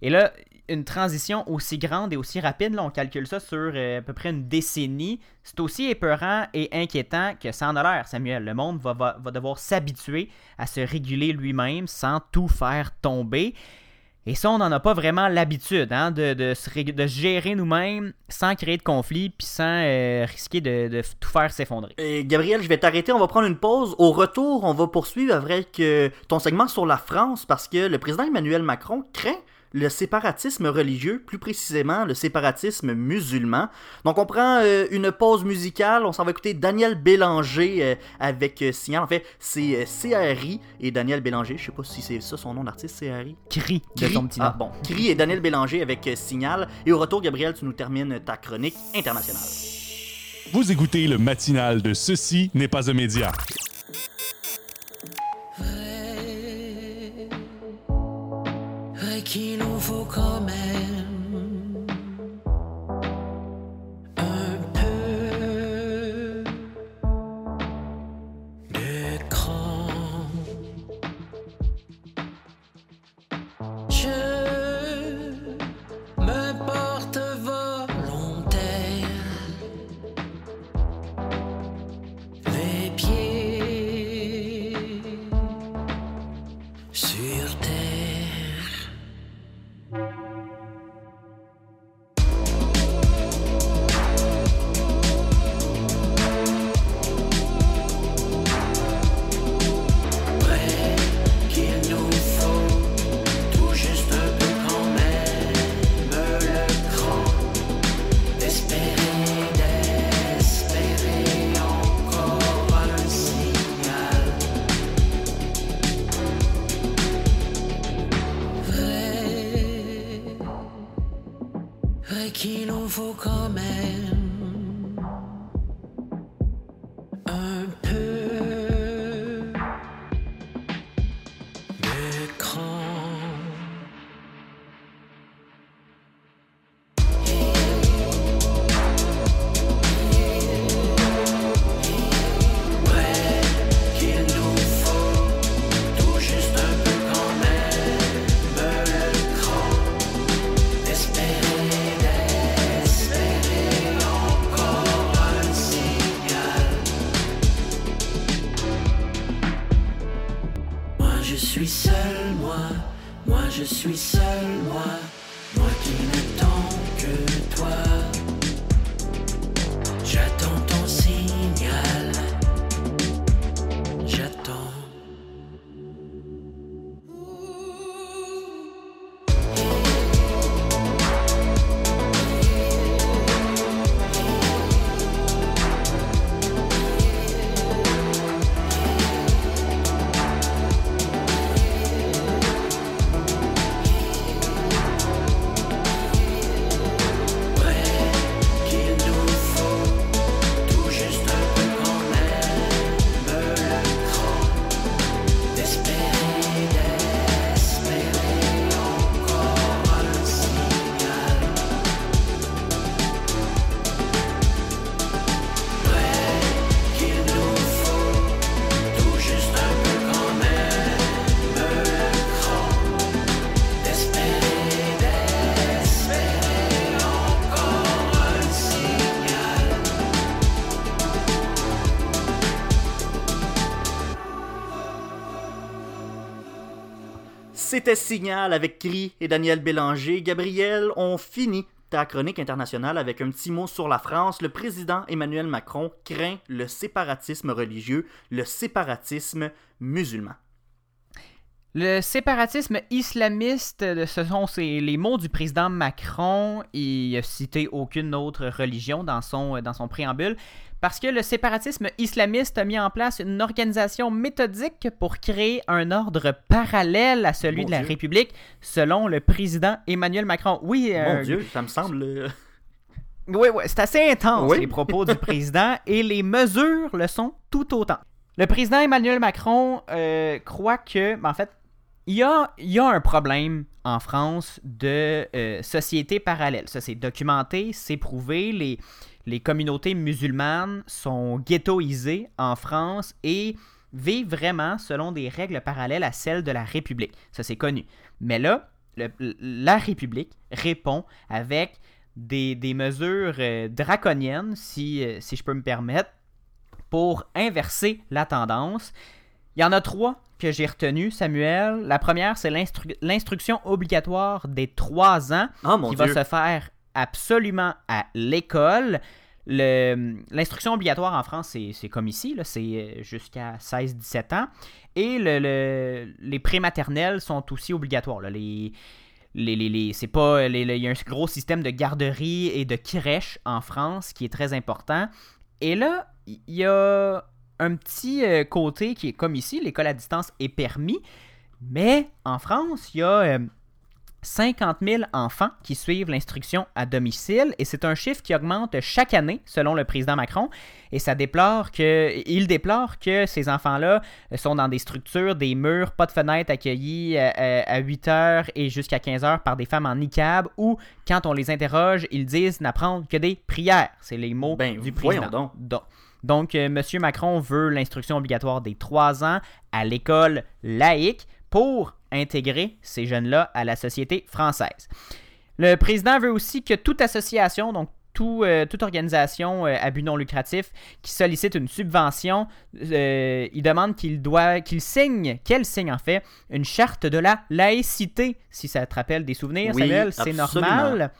Et là, une transition aussi grande et aussi rapide, là, on calcule ça sur euh, à peu près une décennie, c'est aussi épeurant et inquiétant que ça en a l'air, Samuel. Le monde va, va, devoir s'habituer à se réguler lui-même sans tout faire tomber. Et ça, on n'en a pas vraiment l'habitude hein, de, de, se, gérer nous-mêmes sans créer de conflit puis sans euh, risquer de, tout faire s'effondrer. Gabriel, je vais t'arrêter, on va prendre une pause. Au retour, on va poursuivre avec euh, ton segment sur la France parce que le président Emmanuel Macron craint le séparatisme religieux, plus précisément le séparatisme musulman. Donc on prend euh, une pause musicale, on s'en va écouter Daniel Bélanger euh, avec euh, Signal. En fait, c'est CRI et Daniel Bélanger, je sais pas si c'est ça son nom d'artiste, CRI. Cri, de ton petit nom. Ah, bon, Cri et Daniel Bélanger avec Signal. Et au retour, Gabriel, tu nous termines ta chronique internationale. Vous écoutez le matinal de Ceci n'est pas un média. Qu'il nous faut quand Signal avec Cri et Daniel Bélanger. Gabriel, on finit ta chronique internationale avec un petit mot sur la France. Le président Emmanuel Macron craint le séparatisme religieux, le séparatisme musulman. Le séparatisme islamiste, ce sont les mots du président Macron. Il n'a cité aucune autre religion dans son, dans son préambule. Parce que le séparatisme islamiste a mis en place une organisation méthodique pour créer un ordre parallèle à celui Mon de la Dieu. République, selon le président Emmanuel Macron. Oui, Mon euh, Dieu, ça me semble. euh, oui, oui, c'est assez intense, Oui. les propos du président, et les mesures le sont tout autant. Le président Emmanuel Macron euh, croit que, ben, en fait, il y a, il y a un problème en France de euh, société parallèle. Ça, c'est documenté, c'est prouvé. Les, les communautés musulmanes sont ghettoisées en France et vivent vraiment selon des règles parallèles à celles de la République. Ça, c'est connu. Mais là, le- la République répond avec des, des mesures euh, draconiennes, si, euh, si je peux me permettre, pour inverser la tendance. Il y en a trois que j'ai retenues, Samuel. La première, c'est l'instru- l'instruction obligatoire des trois ans Oh mon qui Dieu. va se faire absolument à l'école. Le- L'instruction obligatoire en France, c'est comme ici, c'est euh, jusqu'à 16-17 ans. Et le, le- les prématernelles sont aussi obligatoires. les- les- il y a un gros système de garderie et de crèche en France qui est très important. Et là, il y a un petit euh, côté qui est comme ici, l'école à distance est permis. Mais en France, il y a euh, 50 000 enfants qui suivent l'instruction à domicile et c'est un chiffre qui augmente chaque année selon le président Macron et ça déplore que il déplore que ces enfants-là sont dans des structures, des murs, pas de fenêtres accueillis à, à- à 8 heures et jusqu'à 15 heures par des femmes en niqab ou quand on les interroge, ils disent n'apprendre que des prières. C'est les mots Ben, du président. donc. Donc, donc, euh, M. Macron veut l'instruction obligatoire des 3 ans à l'école laïque pour intégrer ces jeunes-là à la société française. Le président veut aussi que toute association, donc tout, euh, toute organisation euh, à but non lucratif qui sollicite une subvention, euh, il demande qu'il doit qu'il signe, qu'elle signe en fait, une charte de la laïcité. Si ça te rappelle des souvenirs, Oui, Samuel, c'est normal.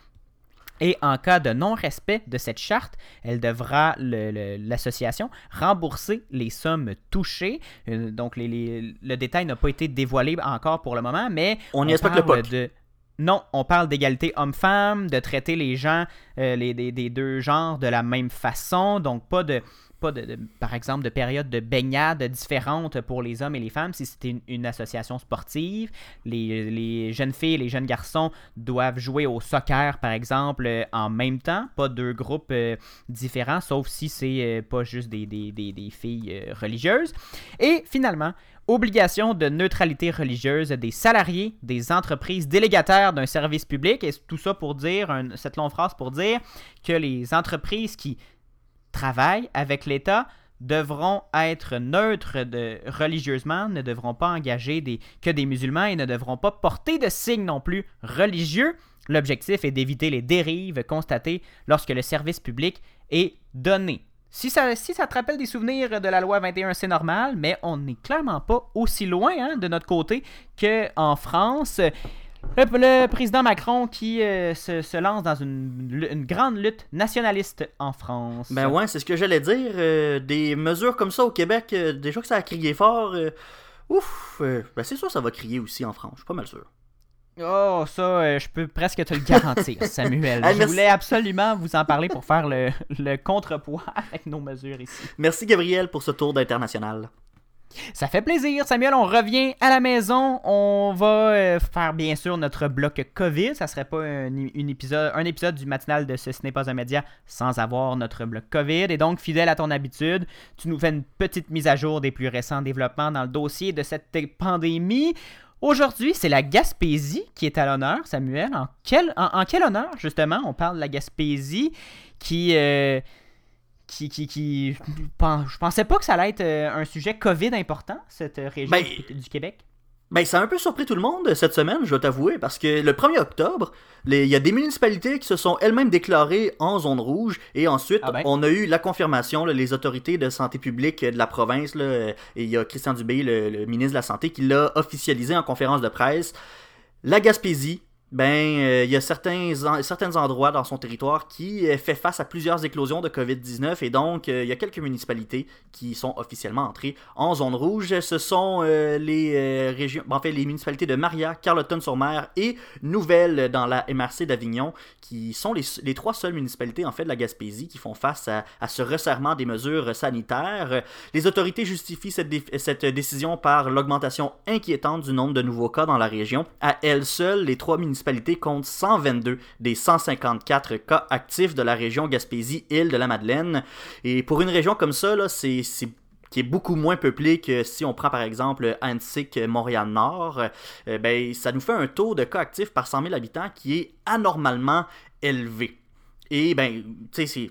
Et en cas de non-respect de cette charte, elle devra, l'association, rembourser les sommes touchées. Euh, donc, les- les- le détail n'a pas été dévoilé encore pour le moment, mais On y respecte le parle POC. de... Non, on parle d'égalité homme-femme, de traiter les gens, euh, les, des, des deux genres de la même façon, donc pas de, pas de, par exemple, de périodes de baignade différentes pour les hommes et les femmes si c'était une, association sportive. Les, les jeunes filles et les jeunes garçons doivent jouer au soccer, par exemple, euh, en même temps, pas deux groupes euh, différents, sauf si c'est euh, pas juste des, des- des- des filles euh, religieuses. Et finalement, obligation de neutralité religieuse des salariés des entreprises délégataires d'un service public. Et tout ça pour dire, cette longue phrase pour dire que les entreprises qui travaillent avec l'État devront être neutres de, religieusement, ne devront pas engager des, que des musulmans et ne devront pas porter de signes non plus religieux. L'objectif est d'éviter les dérives constatées lorsque le service public est donné. Si ça, si ça te rappelle des souvenirs de la loi 21, c'est normal, mais on n'est clairement pas aussi loin hein, de notre côté qu'en France. Le, président Macron qui euh, se, se lance dans une, grande lutte nationaliste en France. Ben ouais, c'est ce que j'allais dire. euh, des mesures comme ça au Québec, euh, déjà que ça a crié fort. euh, ouf, ben c'est sûr ça va crier aussi en France, je suis pas mal sûr. Oh, ça, je peux presque te le garantir, <laughs> Samuel. Je voulais absolument vous en parler pour faire le, le contrepoids <laughs> avec nos mesures ici. Merci Gabriel pour ce tour d'international. Ça fait plaisir, Samuel. On revient à la maison. On va euh, faire bien sûr notre bloc COVID. Ça serait pas un, une épisode, un épisode du matinal de ce Ce n'est pas un média sans avoir notre bloc COVID. Et donc, fidèle à ton habitude, tu nous fais une petite mise à jour des plus récents développements dans le dossier de cette pandémie. Aujourd'hui, c'est la Gaspésie qui est à l'honneur, Samuel. En quel, en, quel honneur, justement, on parle de la Gaspésie qui... euh, qui, qui, qui- je pen- je pensais pas que ça allait être euh, un sujet COVID important, cette euh, région Ben, du, Québec. Ben, ça a un peu surpris tout le monde cette semaine, je dois t'avouer, parce que le 1er octobre, les- il y a des municipalités qui se sont elles-mêmes déclarées en zone rouge, et ensuite, Ah ben. on a eu la confirmation, là, les autorités de santé publique de la province, là, euh, et il y a Christian Dubé, le, le ministre de la Santé, qui l'a officialisé en conférence de presse. La Gaspésie, ben, euh, il y a certains, certains endroits dans son territoire qui euh, fait face à plusieurs éclosions de COVID-19 et donc euh, il y a quelques municipalités qui sont officiellement entrées en zone rouge. Ce sont euh, les régions, en fait, les municipalités de Maria, Carleton-sur-Mer et Nouvelle dans la MRC d'Avignon qui sont les, les trois seules municipalités en fait de la Gaspésie qui font face à, à ce resserrement des mesures sanitaires. Les autorités justifient cette, cette décision par l'augmentation inquiétante du nombre de nouveaux cas dans la région. À elles seules, les trois municipalités comptent 122 des 154 cas actifs de la région Gaspésie-Île de la Madeleine. Et pour une région comme ça, c'est qui est beaucoup moins peuplée que si on prend par exemple Annecy, Montréal-Nord, euh, ben, ça nous fait un taux de cas actifs par 100 000 habitants qui est anormalement élevé. Et ben, tu sais, c'est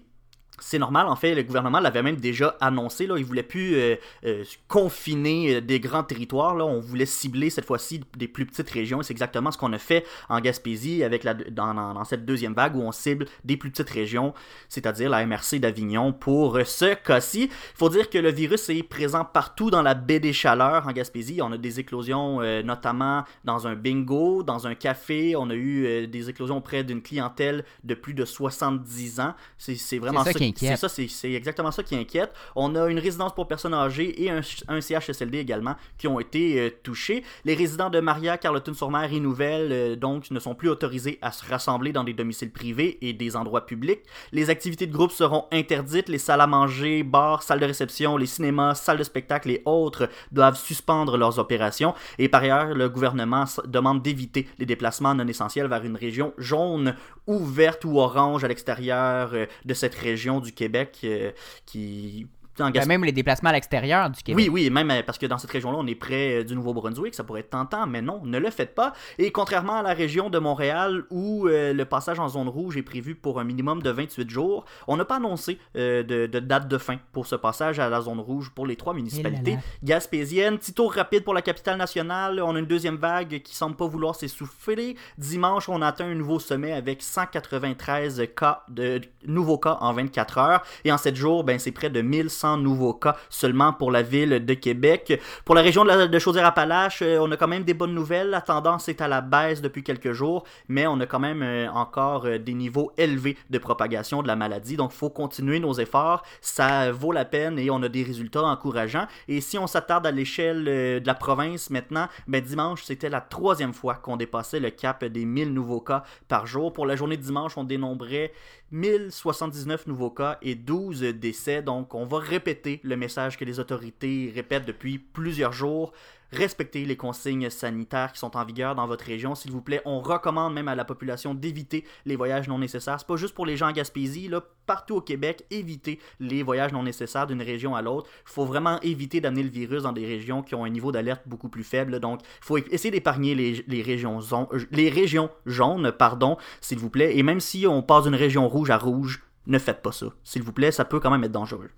c'est normal, en fait, le gouvernement l'avait même déjà annoncé, là, il voulait plus euh, euh, confiner euh, des grands territoires, là, on voulait cibler cette fois-ci des plus petites régions, et c'est exactement ce qu'on a fait en Gaspésie avec la, dans, cette deuxième vague où on cible des plus petites régions, c'est-à-dire la MRC d'Avignon pour ce cas-ci. Il faut dire que le virus est présent partout dans la baie des Chaleurs en Gaspésie, on a des éclosions euh, notamment dans un bingo, dans un café, on a eu des éclosions auprès d'une clientèle de plus de 70 ans, c'est vraiment ça qui inquiète. c'est ça, c'est c'est exactement ça qui inquiète. On a une résidence pour personnes âgées et un, un CHSLD également qui ont été euh, touchés. Les résidents de Maria, Carleton-sur-Mer et Nouvelle, euh, donc, ne sont plus autorisés à se rassembler dans des domiciles privés et des endroits publics. Les activités de groupe seront interdites. Les salles à manger, bars, salles de réception, les cinémas, salles de spectacle et autres doivent suspendre leurs opérations. Et par ailleurs, le gouvernement demande d'éviter les déplacements non essentiels vers une région jaune ou verte ou orange à l'extérieur euh, de cette région du Québec euh, qui en Ben, Gasp- même les déplacements à l'extérieur du Québec. oui, oui, même euh, parce que dans cette région-là, on est près euh, du Nouveau-Brunswick, ça pourrait être tentant, mais non, ne le faites pas. Et contrairement à la région de Montréal, où euh, le passage en zone rouge est prévu pour un minimum de 28 jours, on n'a pas annoncé euh, de, de date de fin pour ce passage à la zone rouge pour les trois municipalités là là. gaspésiennes. Petit tour rapide pour la capitale nationale, on a une deuxième vague qui semble pas vouloir s'essouffler. Dimanche, on atteint un nouveau sommet avec 193 cas de nouveaux cas en 24 heures. Et en 7 jours, ben, c'est près de 1100 nouveaux cas seulement pour la ville de Québec. Pour la région de, la- de Chaudière-Appalaches, euh, on a quand même des bonnes nouvelles. La tendance est à la baisse depuis quelques jours, mais on a quand même euh, encore euh, des niveaux élevés de propagation de la maladie. Donc, il faut continuer nos efforts. Ça vaut la peine et on a des résultats encourageants. Et si on s'attarde à l'échelle de la province maintenant, ben, dimanche, c'était la troisième fois qu'on dépassait le cap des 1000 nouveaux cas par jour. Pour la journée de dimanche, on dénombrait 1079 nouveaux cas et 12 décès. Donc, on va répéter le message que les autorités répètent depuis plusieurs jours. Respectez les consignes sanitaires qui sont en vigueur dans votre région, s'il vous plaît. On recommande même à la population d'éviter les voyages non nécessaires. C'est pas juste pour les gens en Gaspésie, partout au Québec, évitez les voyages non nécessaires d'une région à l'autre. Il faut vraiment éviter d'amener le virus dans des régions qui ont un niveau d'alerte beaucoup plus faible. Donc, il faut essayer d'épargner les, régions euh, les régions jaunes, pardon, s'il vous plaît. Et même si on passe d'une région rouge à rouge, ne faites pas ça. S'il vous plaît, ça peut quand même être dangereux.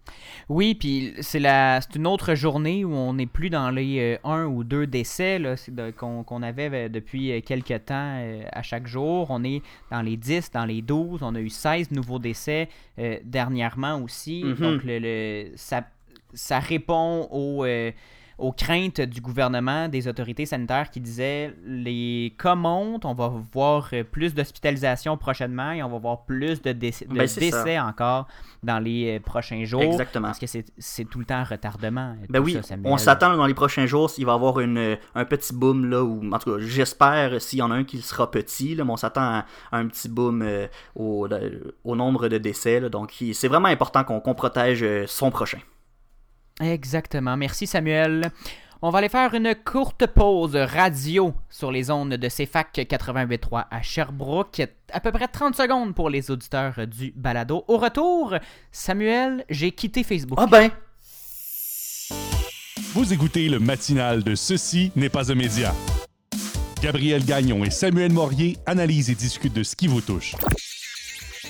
Oui, puis c'est la c'est une autre journée où on n'est plus dans les euh, un ou deux décès de- qu'on avait euh, depuis euh, quelques temps euh, à chaque jour. On est dans les 10, dans les 12. On a eu 16 nouveaux décès euh, dernièrement aussi. Mhm. Donc le, le- ça, ça répond aux, aux craintes du gouvernement, des autorités sanitaires qui disaient les cas montent, on va voir euh, plus d'hospitalisations prochainement et on va voir plus de décès, de Ben, ça. décès encore dans les euh, prochains jours. Exactement. Parce que c'est tout le temps retardement. euh, Ben oui, ça, on s'attend dans les prochains jours s'il va y avoir une, un petit boom là, ou en tout cas j'espère s'il y en a un qui sera petit, là, mais on s'attend à, à un petit boom euh, au, nombre de décès. là. donc il- c'est vraiment important qu'on protège son prochain. Exactement. Merci, Samuel. On va aller faire une courte pause radio sur les ondes de CFAC 88.3 à Sherbrooke. À peu près 30 secondes pour les auditeurs du balado. Au retour, Samuel, j'ai quitté Facebook. Ah ben, Vous écoutez le matinal de Ceci n'est pas un média. Gabriel Gagnon et Samuel Morier analysent et discutent de ce qui vous touche.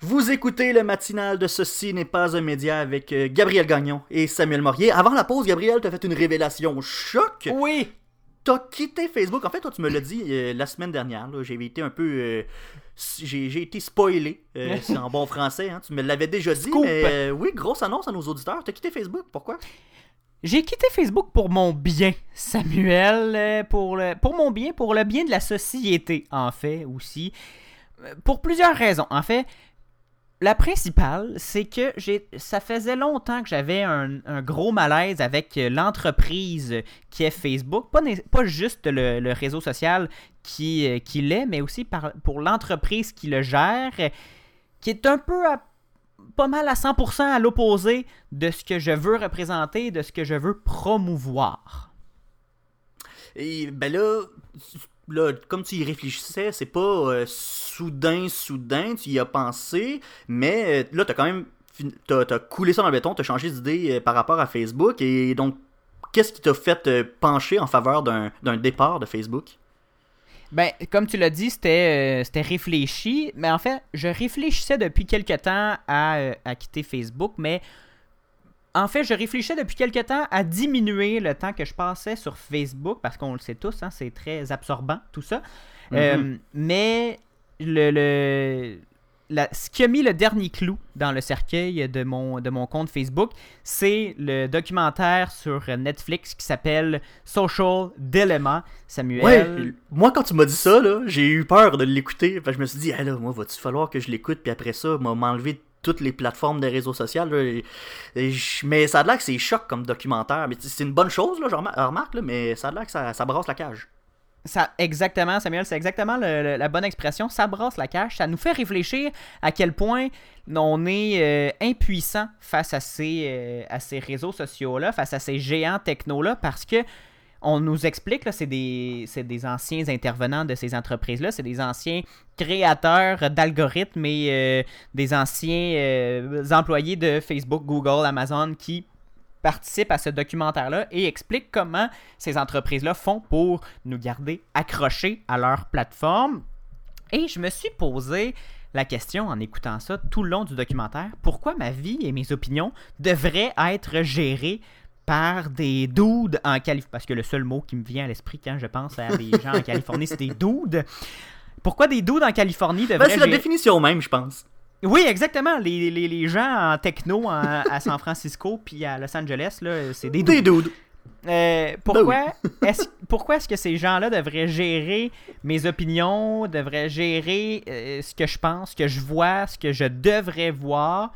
Vous écoutez le matinal de Ceci n'est pas un média avec euh, Gabriel Gagnon et Samuel Morier. Avant la pause, Gabriel, t'as fait une révélation choc. Oui! T'as quitté Facebook. En fait, toi, tu me l'as dit euh, la semaine dernière. J'ai été un peu. euh, j'ai été spoilé. euh, C'est <laughs> en bon français. hein. Tu me l'avais déjà dit. Scoop. Mais oui, grosse annonce à nos auditeurs. T'as quitté Facebook. Pourquoi? J'ai quitté Facebook pour mon bien, Samuel, pour, le, pour mon bien, pour le bien de la société, en fait, aussi. Pour plusieurs raisons. En fait, la principale, c'est que ça faisait longtemps que j'avais un, gros malaise avec euh, l'entreprise qui est Facebook. Pas, juste le, réseau social qui, euh, l'est, mais aussi pour l'entreprise qui le gère, qui est un peu à- pas mal à 100% à l'opposé de ce que je veux représenter, de ce que je veux promouvoir. Et ben là, là, comme tu y réfléchissais, c'est pas euh, soudain, soudain, tu y as pensé, mais euh, là, t'as quand même t'as, coulé ça dans le béton, t'as changé d'idée euh, par rapport à Facebook, et donc, qu'est-ce qui t'a fait euh, pencher en faveur d'un, départ de Facebook? Ben, comme tu l'as dit, c'était c'était réfléchi, mais en fait, je réfléchissais depuis quelque temps à, à quitter Facebook, mais en fait, je réfléchissais depuis quelque temps à diminuer le temps que je passais sur Facebook, parce qu'on le sait tous, hein, c'est très absorbant, tout ça. Euh, mais le, le- la- ce qui a mis le dernier clou dans le cercueil de mon, de mon compte Facebook, c'est le documentaire sur Netflix qui s'appelle Social Dilemma. Samuel. Ouais, moi, quand tu m'as dit ça, j'ai eu peur de l'écouter, je me suis dit, ah là, moi, va-tu falloir que je l'écoute, puis après ça, m'a- m'enlever toutes les plateformes des réseaux sociaux, mais ça a l'air que c'est choc comme documentaire, mais c'est une bonne chose, là, je remar- remarque, là, mais ça a l'air que ça, ça brasse la cage. Ça, exactement, Samuel, c'est exactement la bonne expression. Ça brasse la cage. Ça nous fait réfléchir à quel point on est euh, impuissant face à ces, euh, à ces réseaux sociaux-là, face à ces géants techno-là, parce que on nous explique, là, c'est des, anciens intervenants de ces entreprises-là, c'est des anciens créateurs d'algorithmes et euh, des anciens euh, employés de Facebook, Google, Amazon qui participent à ce documentaire-là et expliquent comment ces entreprises-là font pour nous garder accrochés à leur plateforme. Et je me suis posé la question en écoutant ça tout le long du documentaire, pourquoi ma vie et mes opinions devraient être gérées par des dudes en Californie. Parce que le seul mot qui me vient à l'esprit quand je pense à des gens en <laughs> Californie, c'est des dudes. Pourquoi des dudes en Californie Ben, devraient c'est la définition même, je pense. oui, exactement. Les, les- les gens en techno en- à San Francisco <laughs> puis à Los Angeles, là, c'est des Des dudes. dudes. Euh, pourquoi est-ce pourquoi est-ce que ces gens-là devraient gérer mes opinions, devraient gérer euh, ce que je pense, ce que je vois, ce que je devrais voir,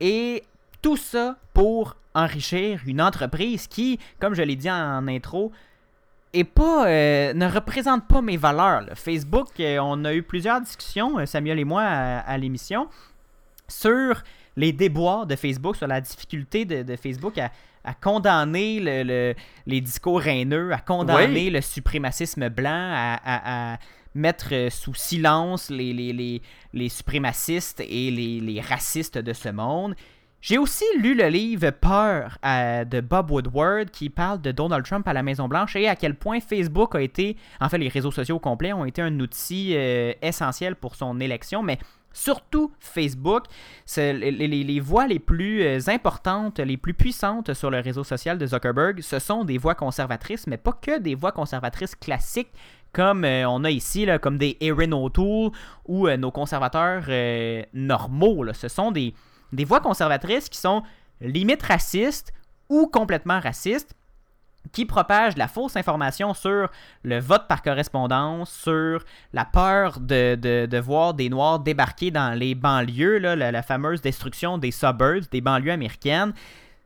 et tout ça pour enrichir une entreprise qui, comme je l'ai dit en intro, est pas, euh, ne représente pas mes valeurs. là. Facebook, euh, on a eu plusieurs discussions, euh, Samuel et moi, à, à l'émission, sur les déboires de Facebook, sur la difficulté de, de Facebook à, à condamner le- le- les discours haineux, à condamner Oui. le suprémacisme blanc, à, mettre sous silence les, les, les, les suprémacistes et les, les racistes de ce monde. J'ai aussi lu le livre Peur euh, de Bob Woodward qui parle de Donald Trump à la Maison-Blanche et à quel point Facebook a été, en fait les réseaux sociaux au complet ont été un outil euh, essentiel pour son élection, mais surtout Facebook, les, voix les plus euh, importantes, les plus puissantes sur le réseau social de Zuckerberg, ce sont des voix conservatrices, mais pas que des voix conservatrices classiques comme on a ici, là, comme des Erin O'Toole ou nos conservateurs normaux. là. Ce sont des, des voix conservatrices qui sont limite racistes ou complètement racistes, qui propagent de la fausse information sur le vote par correspondance, sur la peur de, de- voir des Noirs débarquer dans les banlieues, la, fameuse destruction des suburbs, des banlieues américaines.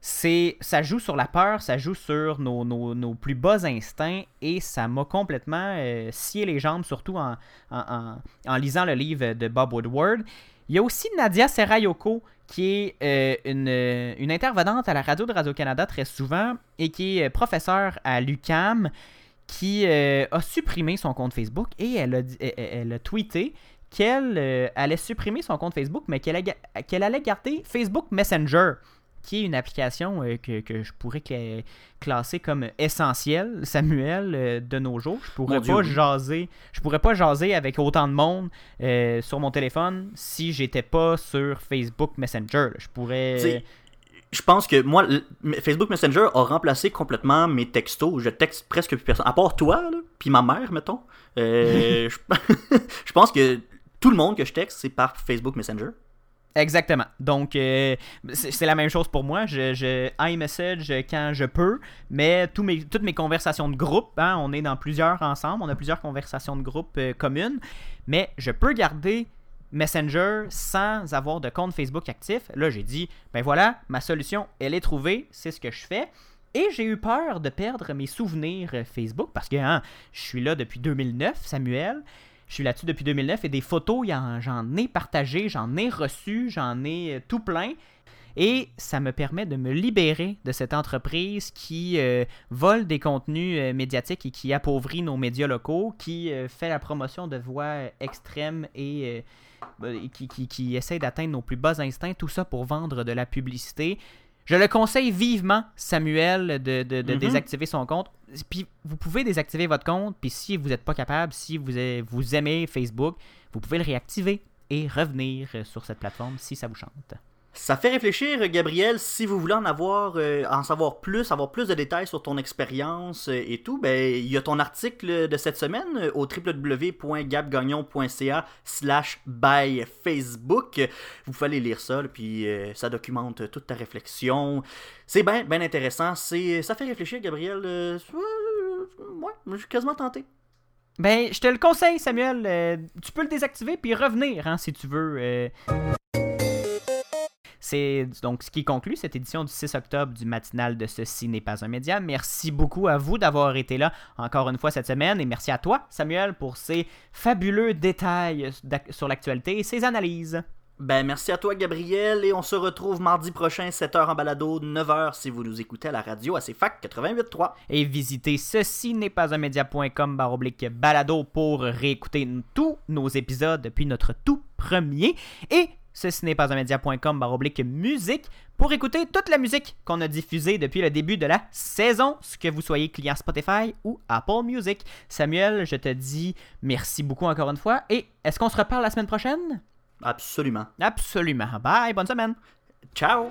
C'est, ça joue sur la peur, ça joue sur nos, nos- nos plus bas instincts et ça m'a complètement euh, scié les jambes, surtout en- en lisant le livre de Bob Woodward. Il y a aussi Nadia Serayoko, qui est euh, une, intervenante à la radio de Radio-Canada très souvent et qui est euh, professeure à l'UCAM, qui euh, a supprimé son compte Facebook et elle a, a tweeté qu'elle allait supprimer son compte Facebook, mais qu'elle allait garder Facebook Messenger, qui est une application euh, que, que je pourrais cla- classer comme essentielle, Samuel, euh, de nos jours. Je pourrais Dieu, pas oui. jaser, je pourrais pas jaser avec autant de monde euh, sur mon téléphone si j'étais pas sur Facebook Messenger. là. Je pourrais. Je pense que moi, Facebook Messenger a remplacé complètement mes textos. Je texte presque plus personne. À part toi, puis ma mère, mettons. <laughs> Je, <laughs> je pense que tout le monde que je texte, c'est par Facebook Messenger. Exactement. Donc, euh, c'est la même chose pour moi. Je, je iMessage quand je peux, mais toutes mes conversations de groupe, hein, on est dans plusieurs ensemble, on a plusieurs conversations de groupe euh, communes, mais je peux garder Messenger sans avoir de compte Facebook actif. Là, j'ai dit, ben voilà, ma solution, elle est trouvée, c'est ce que je fais. Et j'ai eu peur de perdre mes souvenirs euh, Facebook parce que hein, je suis là depuis 2009, Samuel. Je suis là-dessus depuis 2009 et des photos, j'en ai partagé, j'en ai reçu, j'en ai euh, tout plein. Et ça me permet de me libérer de cette entreprise qui euh, vole des contenus euh, médiatiques et qui appauvrit nos médias locaux, qui euh, fait la promotion de voix extrêmes et euh, qui, qui, qui essaie d'atteindre nos plus bas instincts, tout ça pour vendre de la publicité. Je le conseille vivement, Samuel, de, de- de Mhm. désactiver son compte. Puis vous pouvez désactiver votre compte, puis si vous n'êtes pas capable, si vous, aimez Facebook, vous pouvez le réactiver et revenir euh, sur cette plateforme si ça vous chante. Ça fait réfléchir, Gabriel, si vous voulez euh, en savoir plus, avoir plus de détails sur ton expérience euh, et tout, ben il y a ton article de cette semaine euh, au www.gabgagnon.ca slash by Facebook. Vous pouvez lire ça, puis ça documente toute ta réflexion. C'est bien, bien intéressant. C'est, ça fait réfléchir, Gabriel. Euh, ouais, je suis quasiment tenté. Ben, je te le conseille, Samuel. tu peux le désactiver puis revenir hein, si tu veux. C'est donc ce qui conclut cette édition du 6 octobre du matinal de Ceci n'est pas un média. Merci beaucoup à vous d'avoir été là encore une fois cette semaine et merci à toi, Samuel, pour ces fabuleux détails sur l'actualité et ces analyses. Ben, merci à toi, Gabriel, et on se retrouve mardi prochain, 7h en balado, 9h si vous nous écoutez à la radio à CFAC 88.3. et visitez ceci n'est pas un média.com baroblique balado pour réécouter tous nos épisodes depuis notre tout premier et ceci n'est pas un média.com baroblique musique pour écouter toute la musique qu'on a diffusée depuis le début de la saison, ce que vous soyez client Spotify ou Apple Music. Samuel, je te dis merci beaucoup encore une fois et est-ce qu'on se reparle la semaine prochaine? Absolument. Absolument. Bye, bonne semaine. Ciao!